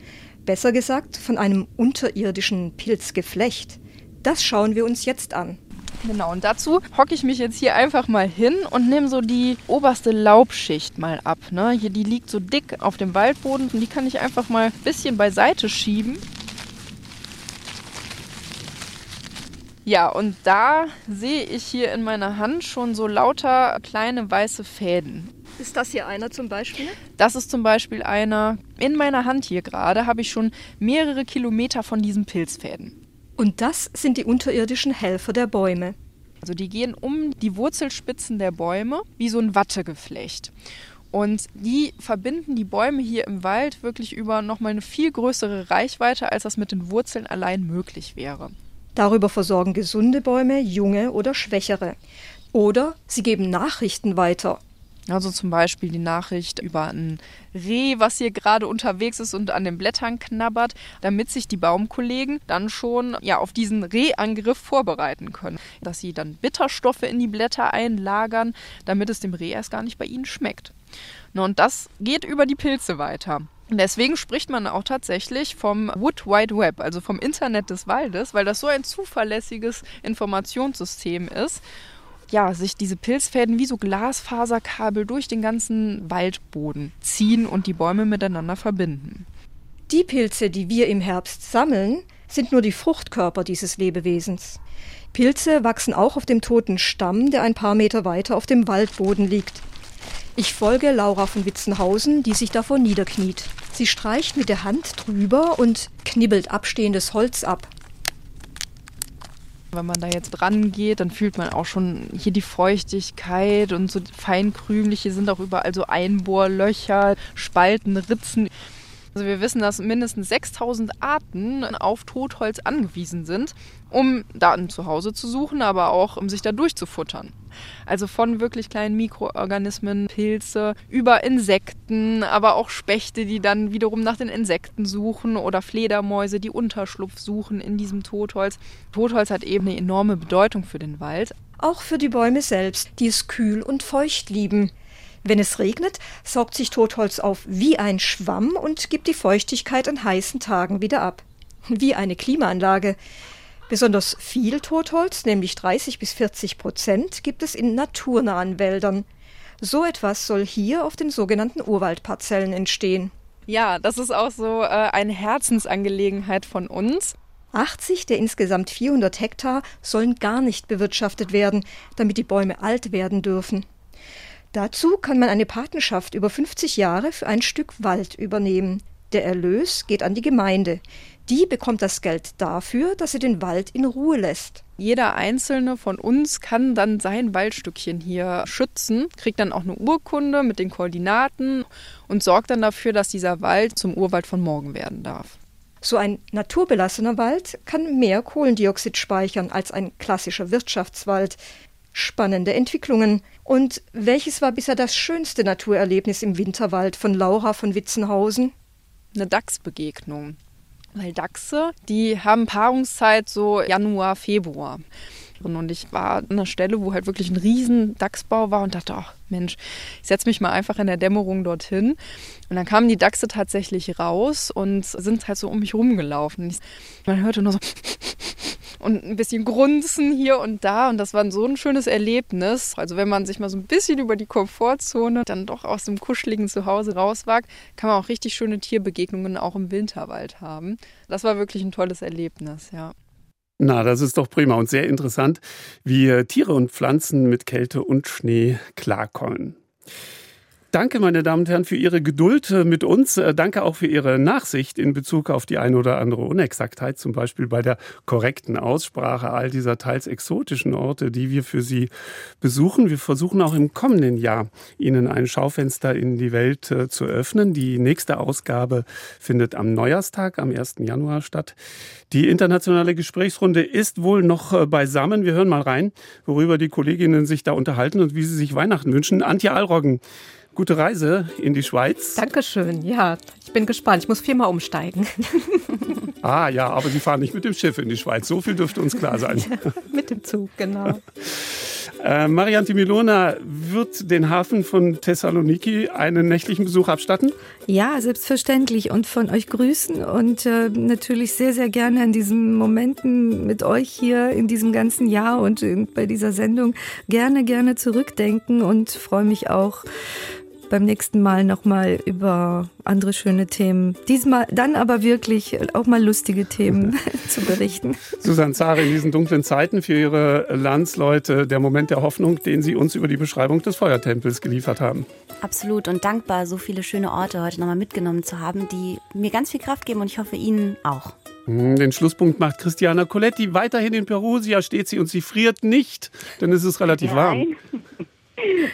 Besser gesagt, von einem unterirdischen Pilzgeflecht. Das schauen wir uns jetzt an. Genau, und dazu hocke ich mich jetzt hier einfach mal hin und nehme so die oberste Laubschicht mal ab. Ne? Hier, die liegt so dick auf dem Waldboden und die kann ich einfach mal ein bisschen beiseite schieben. Ja, und da sehe ich hier in meiner Hand schon so lauter kleine weiße Fäden. Ist das hier einer zum Beispiel? Das ist zum Beispiel einer. In meiner Hand hier gerade habe ich schon mehrere Kilometer von diesen Pilzfäden. Und das sind die unterirdischen Helfer der Bäume. Also die gehen um die Wurzelspitzen der Bäume wie so ein Wattegeflecht. Und die verbinden die Bäume hier im Wald wirklich über nochmal eine viel größere Reichweite, als das mit den Wurzeln allein möglich wäre. Darüber versorgen gesunde Bäume junge oder schwächere. Oder sie geben Nachrichten weiter also zum Beispiel die Nachricht über ein Reh, was hier gerade unterwegs ist und an den Blättern knabbert, damit sich die Baumkollegen dann schon ja, auf diesen Rehangriff vorbereiten können. Dass sie dann Bitterstoffe in die Blätter einlagern, damit es dem Reh erst gar nicht bei ihnen schmeckt. und das geht über die Pilze weiter. Deswegen spricht man auch tatsächlich vom Wood Wide Web, also vom Internet des Waldes, weil das so ein zuverlässiges Informationssystem ist ja, sich diese Pilzfäden wie so Glasfaserkabel durch den ganzen Waldboden ziehen und die Bäume miteinander verbinden. Die Pilze, die wir im Herbst sammeln, sind nur die Fruchtkörper dieses Lebewesens. Pilze wachsen auch auf dem toten Stamm, der ein paar Meter weiter auf dem Waldboden liegt. Ich folge Laura von Witzenhausen, die sich davor niederkniet. Sie streicht mit der Hand drüber und knibbelt abstehendes Holz ab. Wenn man da jetzt dran geht, dann fühlt man auch schon hier die Feuchtigkeit und so feinkrümliche sind auch überall so Einbohrlöcher, Spalten, Ritzen. Also wir wissen, dass mindestens 6000 Arten auf Totholz angewiesen sind, um Daten zu Hause zu suchen, aber auch um sich da durchzufuttern. Also von wirklich kleinen Mikroorganismen, Pilze, über Insekten, aber auch Spechte, die dann wiederum nach den Insekten suchen oder Fledermäuse, die Unterschlupf suchen in diesem Totholz. Totholz hat eben eine enorme Bedeutung für den Wald. Auch für die Bäume selbst, die es kühl und feucht lieben. Wenn es regnet, saugt sich Totholz auf wie ein Schwamm und gibt die Feuchtigkeit an heißen Tagen wieder ab. Wie eine Klimaanlage. Besonders viel Totholz, nämlich 30 bis 40 Prozent, gibt es in naturnahen Wäldern. So etwas soll hier auf den sogenannten Urwaldparzellen entstehen. Ja, das ist auch so äh, eine Herzensangelegenheit von uns. 80 der insgesamt 400 Hektar sollen gar nicht bewirtschaftet werden, damit die Bäume alt werden dürfen. Dazu kann man eine Patenschaft über 50 Jahre für ein Stück Wald übernehmen. Der Erlös geht an die Gemeinde. Die bekommt das Geld dafür, dass sie den Wald in Ruhe lässt. Jeder einzelne von uns kann dann sein Waldstückchen hier schützen, kriegt dann auch eine Urkunde mit den Koordinaten und sorgt dann dafür, dass dieser Wald zum Urwald von morgen werden darf. So ein naturbelassener Wald kann mehr Kohlendioxid speichern als ein klassischer Wirtschaftswald. Spannende Entwicklungen. Und welches war bisher das schönste Naturerlebnis im Winterwald von Laura von Witzenhausen? Eine Dachsbegegnung. Weil Dachse, die haben Paarungszeit so Januar, Februar. Und ich war an einer Stelle, wo halt wirklich ein riesen Dachsbau war und dachte, ach Mensch, ich setze mich mal einfach in der Dämmerung dorthin. Und dann kamen die Dachse tatsächlich raus und sind halt so um mich rumgelaufen. Man hörte nur so und ein bisschen Grunzen hier und da. Und das war so ein schönes Erlebnis. Also wenn man sich mal so ein bisschen über die Komfortzone dann doch aus dem kuscheligen Zuhause rauswagt, kann man auch richtig schöne Tierbegegnungen auch im Winterwald haben. Das war wirklich ein tolles Erlebnis, ja. Na, das ist doch prima und sehr interessant, wie Tiere und Pflanzen mit Kälte und Schnee klarkommen. Danke, meine Damen und Herren, für Ihre Geduld äh, mit uns. Äh, danke auch für Ihre Nachsicht in Bezug auf die eine oder andere Unexaktheit, zum Beispiel bei der korrekten Aussprache all dieser teils exotischen Orte, die wir für Sie besuchen. Wir versuchen auch im kommenden Jahr Ihnen ein Schaufenster in die Welt äh, zu öffnen. Die nächste Ausgabe findet am Neujahrstag, am 1. Januar statt. Die internationale Gesprächsrunde ist wohl noch beisammen. Wir hören mal rein, worüber die Kolleginnen sich da unterhalten und wie sie sich Weihnachten wünschen. Antje Allroggen Gute Reise in die Schweiz. Dankeschön. Ja, ich bin gespannt. Ich muss viermal umsteigen. ah ja, aber Sie fahren nicht mit dem Schiff in die Schweiz. So viel dürfte uns klar sein. mit dem Zug, genau. Äh, Marianti Milona wird den Hafen von Thessaloniki einen nächtlichen Besuch abstatten? Ja, selbstverständlich und von euch grüßen und äh, natürlich sehr, sehr gerne in diesen Momenten mit euch hier in diesem ganzen Jahr und bei dieser Sendung gerne, gerne zurückdenken und freue mich auch beim nächsten Mal nochmal über andere schöne Themen. Diesmal dann aber wirklich auch mal lustige Themen zu berichten. Susanne Zare, in diesen dunklen Zeiten für Ihre Landsleute der Moment der Hoffnung, den Sie uns über die Beschreibung des Feuertempels geliefert haben. Absolut und dankbar, so viele schöne Orte heute nochmal mitgenommen zu haben, die mir ganz viel Kraft geben und ich hoffe Ihnen auch. Hm, den Schlusspunkt macht Christiana Coletti weiterhin in Perusia, steht sie und sie friert nicht, denn es ist relativ Nein. warm.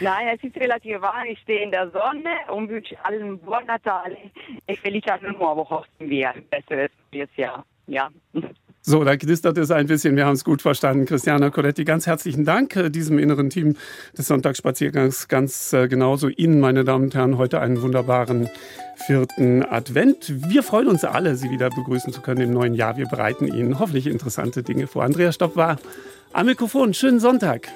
Nein, es ist relativ warm. Ich stehe in der Sonne und wünsche allen Buon Natale e felice anno nuovo. Hoffen wir ein besseres neues Jahr. Ja. So, da knistert es ein bisschen. Wir haben es gut verstanden. Christiana Coletti, ganz herzlichen Dank äh, diesem inneren Team des Sonntagsspaziergangs. Ganz äh, genauso Ihnen, meine Damen und Herren, heute einen wunderbaren vierten Advent. Wir freuen uns alle, Sie wieder begrüßen zu können im neuen Jahr. Wir bereiten Ihnen hoffentlich interessante Dinge vor. Andreas Stopp war am Mikrofon. Schönen Sonntag.